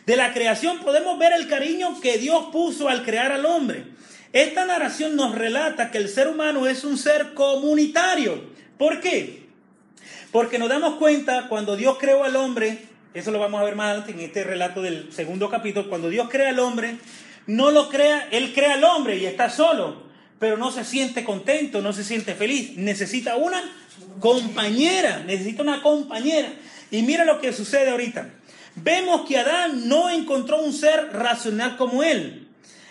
de la creación podemos ver el cariño que Dios puso al crear al hombre. Esta narración nos relata que el ser humano es un ser comunitario. ¿Por qué? Porque nos damos cuenta cuando Dios creó al hombre, eso lo vamos a ver más adelante en este relato del segundo capítulo, cuando Dios crea al hombre, no lo crea, Él crea al hombre y está solo, pero no se siente contento, no se siente feliz, necesita una compañera, necesita una compañera. Y mira lo que sucede ahorita. Vemos que Adán no encontró un ser racional como él.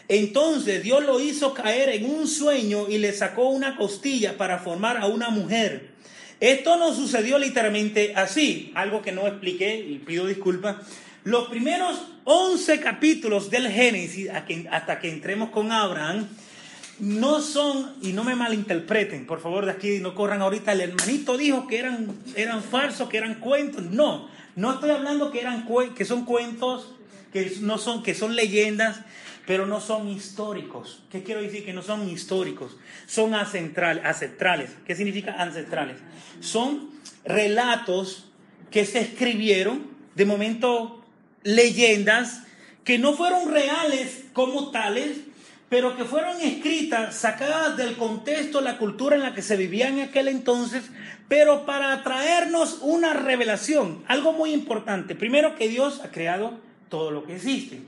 Entonces Dios lo hizo caer en un sueño y le sacó una costilla para formar a una mujer. Esto no sucedió literalmente así, algo que no expliqué y pido disculpas. Los primeros 11 capítulos del Génesis, hasta que entremos con Abraham, no son, y no me malinterpreten, por favor, de aquí no corran ahorita, el hermanito dijo que eran, eran falsos, que eran cuentos. No, no estoy hablando que, eran, que son cuentos, que, no son, que son leyendas, pero no son históricos. ¿Qué quiero decir? Que no son históricos, son ancestral- ancestrales. ¿Qué significa ancestrales? Son relatos que se escribieron, de momento leyendas, que no fueron reales como tales, pero que fueron escritas, sacadas del contexto, la cultura en la que se vivía en aquel entonces, pero para traernos una revelación, algo muy importante. Primero que Dios ha creado todo lo que existe.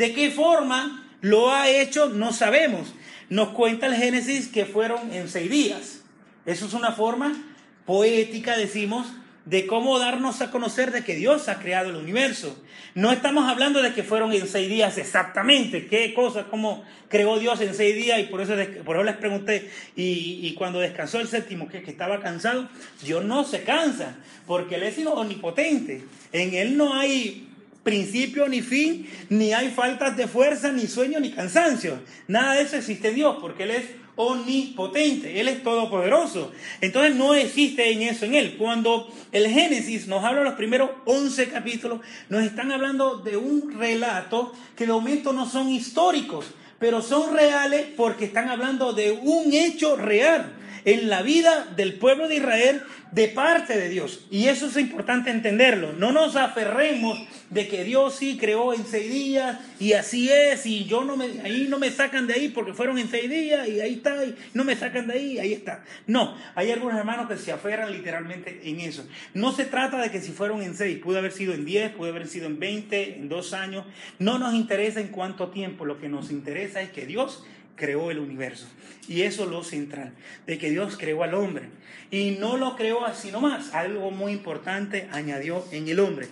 ¿De qué forma lo ha hecho? No sabemos. Nos cuenta el Génesis que fueron en seis días. Eso es una forma poética, decimos, de cómo darnos a conocer de que Dios ha creado el universo. No estamos hablando de que fueron en seis días exactamente, qué cosa, cómo creó Dios en seis días, y por eso, por eso les pregunté, y, y cuando descansó el séptimo, que, que estaba cansado, Dios no se cansa, porque Él es omnipotente, en Él no hay principio ni fin, ni hay faltas de fuerza, ni sueño, ni cansancio. Nada de eso existe Dios, porque Él es omnipotente, Él es todopoderoso. Entonces no existe en eso en Él. Cuando el Génesis nos habla los primeros 11 capítulos, nos están hablando de un relato que de momento no son históricos, pero son reales porque están hablando de un hecho real en la vida del pueblo de Israel de parte de Dios. Y eso es importante entenderlo. No nos aferremos de que Dios sí creó en seis días y así es y yo no me, ahí no me sacan de ahí porque fueron en seis días y ahí está y no me sacan de ahí ahí está. No, hay algunos hermanos que se aferran literalmente en eso. No se trata de que si fueron en seis, pudo haber sido en diez, pudo haber sido en veinte, en dos años. No nos interesa en cuánto tiempo, lo que nos interesa es que Dios creó el universo. Y eso es lo central, de que Dios creó al hombre. Y no lo creó así nomás, algo muy importante añadió en el hombre.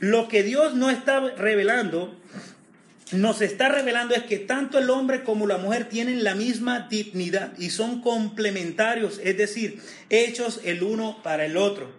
Lo que Dios no está revelando, nos está revelando es que tanto el hombre como la mujer tienen la misma dignidad y son complementarios, es decir, hechos el uno para el otro.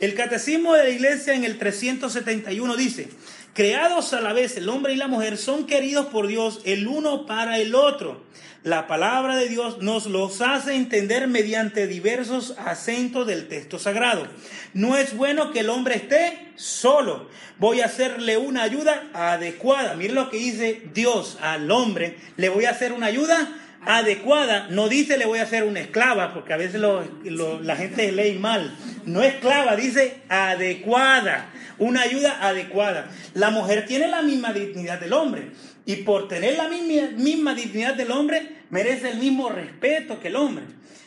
El catecismo de la iglesia en el 371 dice, creados a la vez el hombre y la mujer son queridos por Dios el uno para el otro. La palabra de Dios nos los hace entender mediante diversos acentos del texto sagrado. No es bueno que el hombre esté solo. Voy a hacerle una ayuda adecuada. Miren lo que dice Dios al hombre. Le voy a hacer una ayuda adecuada. No dice le voy a hacer una esclava, porque a veces la gente lee mal. No esclava, dice adecuada. Una ayuda adecuada. La mujer tiene la misma dignidad del hombre. Y por tener la misma, misma dignidad del hombre, merece el mismo respeto que el hombre.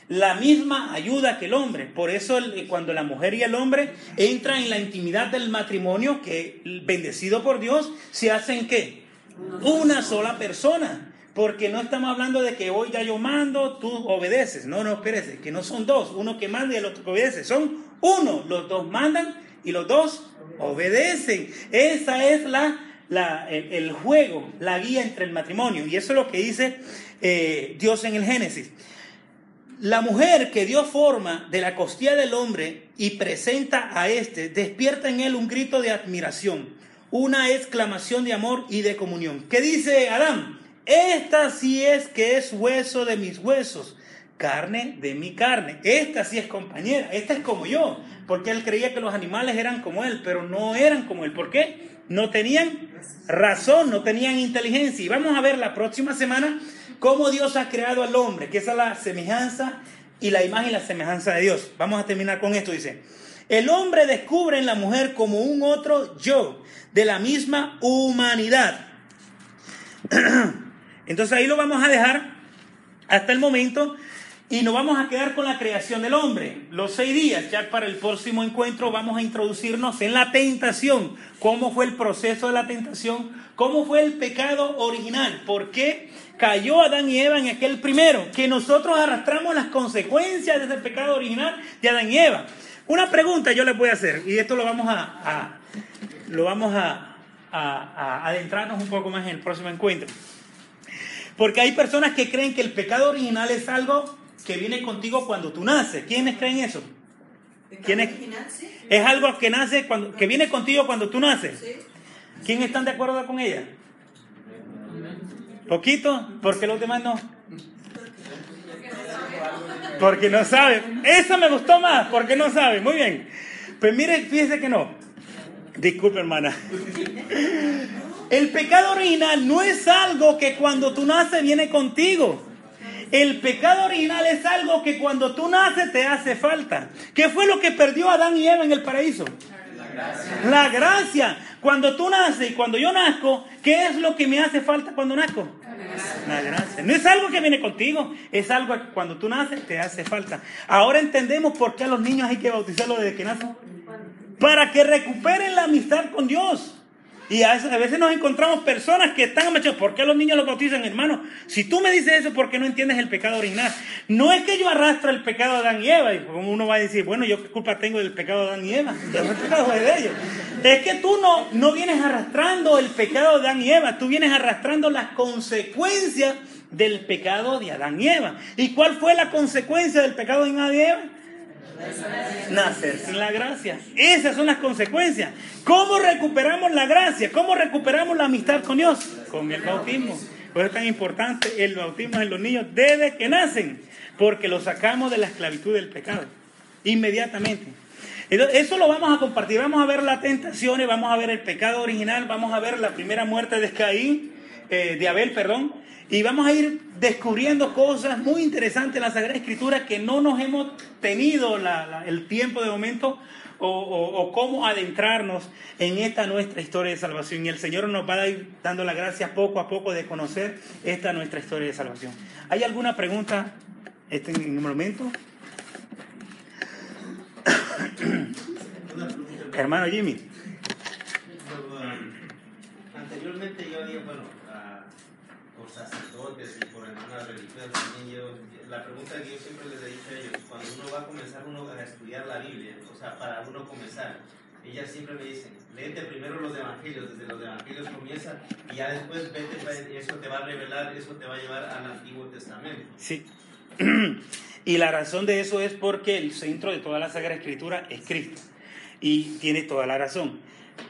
La misma ayuda que el hombre. Por eso cuando la mujer y el hombre entran en la intimidad del matrimonio, que bendecido por Dios, se hacen qué? Una sola persona. Porque no estamos hablando de que hoy ya yo mando, tú obedeces. No, no, espérese, que no son dos. Uno que manda y el otro que obedece. Son uno. Los dos mandan y los dos obedecen. Esa es la, el, juego, la guía entre el matrimonio. Y eso es lo que dice eh, Dios en el Génesis. La mujer que Dios forma de la costilla del hombre y presenta a éste, despierta en él un grito de admiración, una exclamación de amor y de comunión. ¿Qué dice Adán? Esta sí es que es hueso de mis huesos, carne de mi carne. Esta sí es compañera, esta es como yo, porque él creía que los animales eran como él, pero no eran como él. ¿Por qué? No tenían razón, no tenían inteligencia. Y vamos a ver la próxima semana cómo Dios ha creado al hombre, que esa es la semejanza y la imagen y la semejanza de Dios. Vamos a terminar con esto, dice. El hombre descubre en la mujer como un otro yo, de la misma humanidad. Entonces ahí lo vamos a dejar hasta el momento y nos vamos a quedar con la creación del hombre. Los seis días, ya para el próximo encuentro vamos a introducirnos en la tentación. ¿Cómo fue el proceso de la tentación? ¿Cómo fue el pecado original? ¿Por qué cayó Adán y Eva en aquel primero? Que nosotros arrastramos las consecuencias de ese pecado original de Adán y Eva. Una pregunta yo les voy a hacer, y esto lo vamos a, lo vamos a adentrarnos un poco más en el próximo encuentro. Porque hay personas que creen que el pecado original es algo que viene contigo cuando tú naces. ¿Quiénes creen eso? ¿Quién es? algo que nace cuando, que viene contigo cuando tú naces. ¿Quién están de acuerdo con ella? ¿Poquito? ¿Por qué los demás no? Porque no saben. Eso me gustó más, porque no saben. Muy bien. Pues mire, fíjese que no. Disculpe, hermana. El pecado original no es algo que cuando tú naces viene contigo. El pecado original es algo que cuando tú naces te hace falta. ¿Qué fue lo que perdió Adán y Eva en el paraíso? La gracia. Cuando tú naces y cuando yo nazco, ¿qué es lo que me hace falta cuando nazco? La gracia. No es algo que viene contigo, es algo que cuando tú naces te hace falta. Ahora entendemos por qué a los niños hay que bautizarlos desde que nacen. Para que recuperen la amistad con Dios. Y a veces, nos encontramos personas que están amachados. ¿Por qué los niños los bautizan, hermano? Si tú me dices eso, ¿por qué no entiendes el pecado original? No es que yo arrastro el pecado de Adán y Eva. Y como uno va a decir, bueno, ¿yo qué culpa tengo del pecado de Adán y Eva? El pecado fue de ellos. Es que tú no, no vienes arrastrando el pecado de Adán y Eva. Tú vienes arrastrando las consecuencias del pecado de Adán y Eva. ¿Y cuál fue la consecuencia del pecado de Adán y Eva? Nacer sin la gracia. Esas son las consecuencias. ¿Cómo recuperamos la gracia? ¿Cómo recuperamos la amistad con Dios? Con el bautismo. Por eso es tan importante el bautismo en los niños desde que nacen, porque los sacamos de la esclavitud del pecado, inmediatamente. Eso lo vamos a compartir. Vamos a ver las tentaciones, vamos a ver el pecado original, vamos a ver la primera muerte de Caín, eh, de Abel, perdón, y vamos a ir descubriendo cosas muy interesantes en la Sagrada Escritura que no nos hemos tenido el tiempo de momento o, cómo adentrarnos en esta nuestra historia de salvación. Y el Señor nos va a ir dando la gracia poco a poco de conocer esta nuestra historia de salvación. ¿Hay alguna pregunta este, en el momento? Hermano Jimmy. Anteriormente yo había, bueno, sacerdotes y por hermanas religiosas también yo, la pregunta que yo siempre les he dicho a ellos, cuando uno va a comenzar uno a estudiar la Biblia, o sea, para uno comenzar, ellas siempre me dicen, léete primero los evangelios, desde los evangelios comienza y ya después vete, eso te va a revelar, eso te va a llevar al Antiguo Testamento. Sí. Y la razón de eso es porque el centro de toda la Sagrada Escritura es Cristo. Y tiene toda la razón.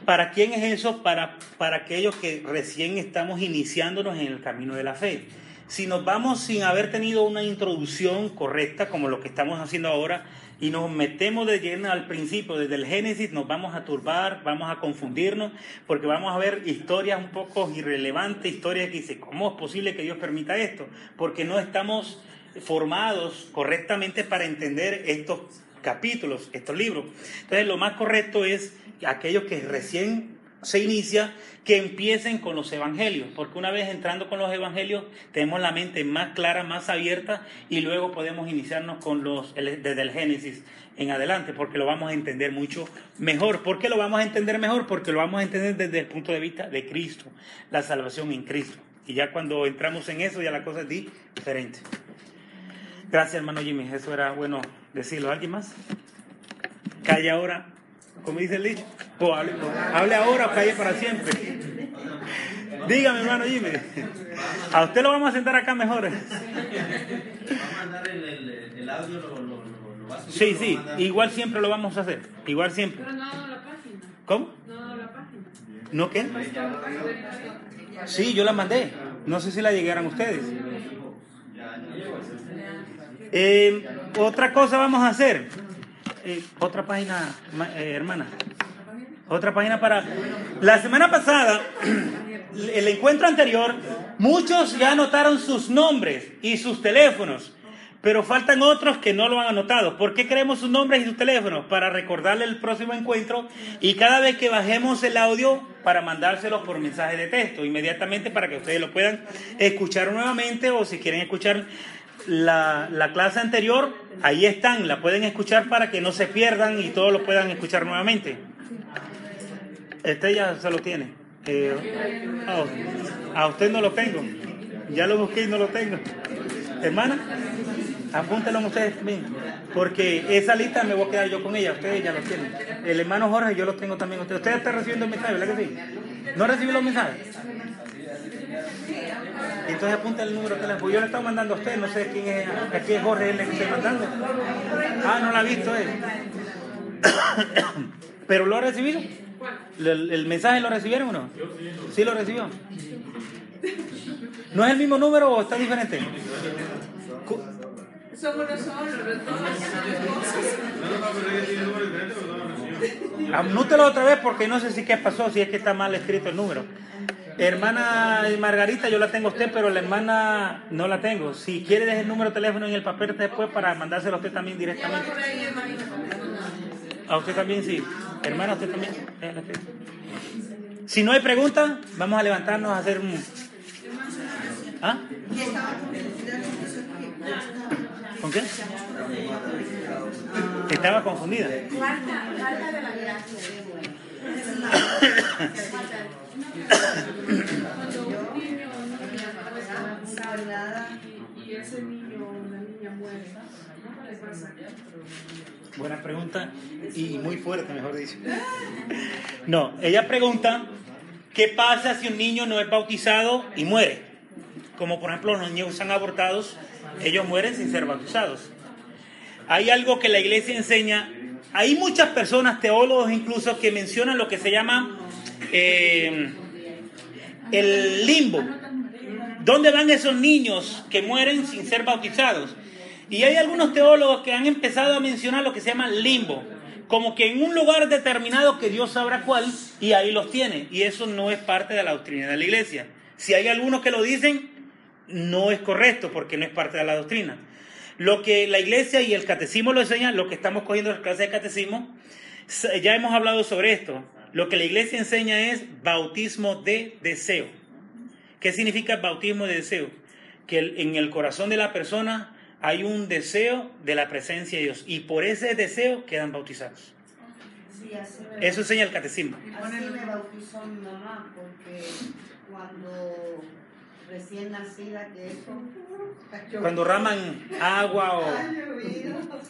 ¿Para quién es eso? Para, para aquellos que recién estamos iniciándonos en el camino de la fe. Si nos vamos sin haber tenido una introducción correcta, como lo que estamos haciendo ahora, y nos metemos de lleno al principio, desde el Génesis, nos vamos a turbar, vamos a confundirnos, porque vamos a ver historias un poco irrelevantes, historias que dicen, ¿cómo es posible que Dios permita esto? Porque no estamos formados correctamente para entender estos capítulos, estos libros. Entonces, lo más correcto es que aquellos que recién se inicia, que empiecen con los evangelios, porque una vez entrando con los evangelios tenemos la mente más clara, más abierta y luego podemos iniciarnos con los desde el Génesis en adelante, porque lo vamos a entender mucho mejor. ¿Por qué lo vamos a entender mejor? Porque lo vamos a entender desde el punto de vista de Cristo, la salvación en Cristo. Y ya cuando entramos en eso, ya la cosa es diferente. Gracias, hermano Jimmy. Eso era bueno decirlo. ¿Alguien más? Calle ahora, como dice el dicho. Hable, hable ahora o calle para siempre. Dígame, hermano Jimmy. A usted lo vamos a sentar acá mejor. ¿Va a mandar el, audio, lo, va a subir? Sí, sí. Igual siempre lo vamos a hacer. Igual siempre. Pero no ha dado la página. ¿Cómo? No la página. ¿No qué? Sí, yo la mandé. No sé si la llegaron ustedes. Eh, otra cosa vamos a hacer. Eh, otra página, eh, hermana. Otra página para... La semana pasada, el encuentro anterior, muchos ya anotaron sus nombres y sus teléfonos, pero faltan otros que no lo han anotado. ¿Por qué queremos sus nombres y sus teléfonos? Para recordarle el próximo encuentro y cada vez que bajemos el audio, para mandárselos por mensaje de texto, inmediatamente para que ustedes lo puedan escuchar nuevamente o si quieren escuchar la, la clase anterior, ahí están, la pueden escuchar para que no se pierdan y todos lo puedan escuchar nuevamente. Este ya se lo tiene. Eh, a, a usted no lo tengo. Ya lo busqué y no lo tengo. Hermana, apúntenlo ustedes también. Porque esa lista me voy a quedar yo con ella. Ustedes ya lo tienen. El hermano Jorge, yo lo tengo también. Usted, usted está recibiendo el mensaje, ¿verdad que sí? ¿No recibió los mensajes? Entonces apunta el número de teléfono. Yo le estaba mandando a usted, no sé quién es. Aquí es Jorge, él le estoy mandando. Ah, no la ha visto él. ¿Pero lo ha recibido? ¿El, mensaje lo recibieron o no? Sí lo recibió. ¿No es el mismo número o está diferente? Cosas. Anútelo otra vez porque no sé si qué pasó, si es que está mal escrito el número. Hermana Margarita, yo la tengo a usted, pero la hermana no la tengo. Si quiere, deje el número de teléfono en el papel después para mandárselo a usted también directamente. A usted también, sí. Hermana, usted también. Si no hay preguntas, vamos a levantarnos a hacer un... ¿Ah? ¿Con qué? Estaba confundida. Falta, falta de la gracia. Cuando un niño o niña está y, ese niño o una niña muere. Buena pregunta y muy fuerte, mejor dicho. No, ella pregunta, ¿qué pasa si un niño no es bautizado y muere? Como por ejemplo los niños están abortados, ellos mueren sin ser bautizados. hay algo que la iglesia enseña. Hay muchas personas, teólogos incluso, que mencionan lo que se llama eh, el limbo. ¿Dónde van esos niños que mueren sin ser bautizados? Y hay algunos teólogos que han empezado a mencionar lo que se llama limbo, como que en un lugar determinado que Dios sabrá cuál, y ahí los tiene. Y eso no es parte de la doctrina de la iglesia. Si hay algunos que lo dicen, no es correcto porque no es parte de la doctrina. Lo que la iglesia y el catecismo lo enseñan, lo que estamos cogiendo en las clases de catecismo, ya hemos hablado sobre esto. Lo que la iglesia enseña es bautismo de deseo. ¿Qué significa bautismo de deseo? Que en el corazón de la persona hay un deseo de la presencia de Dios y por ese deseo quedan bautizados. Sí, Eso enseña el catecismo. así me bautizó mi mamá, porque cuando recién nacida, que eso. Cuando raman agua o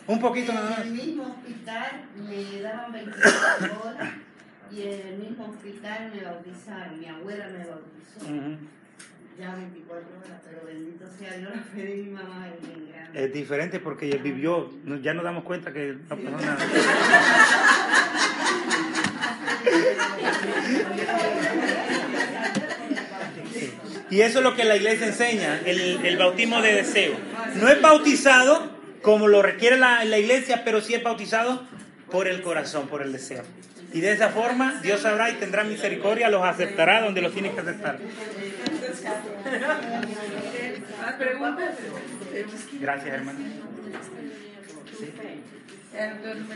un poquito nada En el más. mismo hospital me daban 24 horas y en el mismo hospital me bautizaron. Mi abuela me bautizó. Ujú. Ya 24 horas, pero bendito sea Dios, la fe de mi mamá es bien grande. Es diferente porque ella vivió, ya nos damos cuenta que no pasó nada. Y eso es lo que la iglesia enseña, el, el bautismo de deseo. No es bautizado como lo requiere la, la iglesia, pero sí es bautizado por el corazón, por el deseo. Y de esa forma Dios sabrá y tendrá misericordia, los aceptará donde los tiene que aceptar. Gracias, hermano.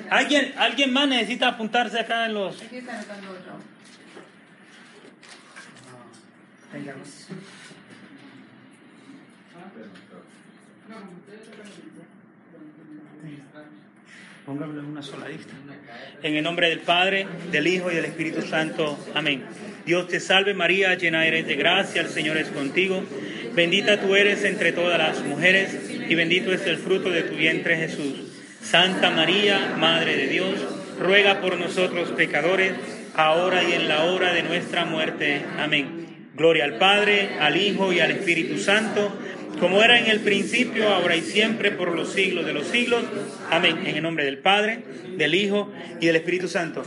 ¿Alguien, ¿Alguien más necesita apuntarse acá en los... Aquí Póngalo en una sola lista. En el nombre del Padre, del Hijo y del Espíritu Santo. Amén. Dios te salve María, llena eres de gracia, el Señor es contigo. Bendita tú eres entre todas las mujeres y bendito es el fruto de tu vientre Jesús. Santa María, Madre de Dios, ruega por nosotros pecadores, ahora y en la hora de nuestra muerte. Amén. Gloria al Padre, al Hijo y al Espíritu Santo, como era en el principio, ahora y siempre, por los siglos de los siglos. Amén. En el nombre del Padre, del Hijo y del Espíritu Santo.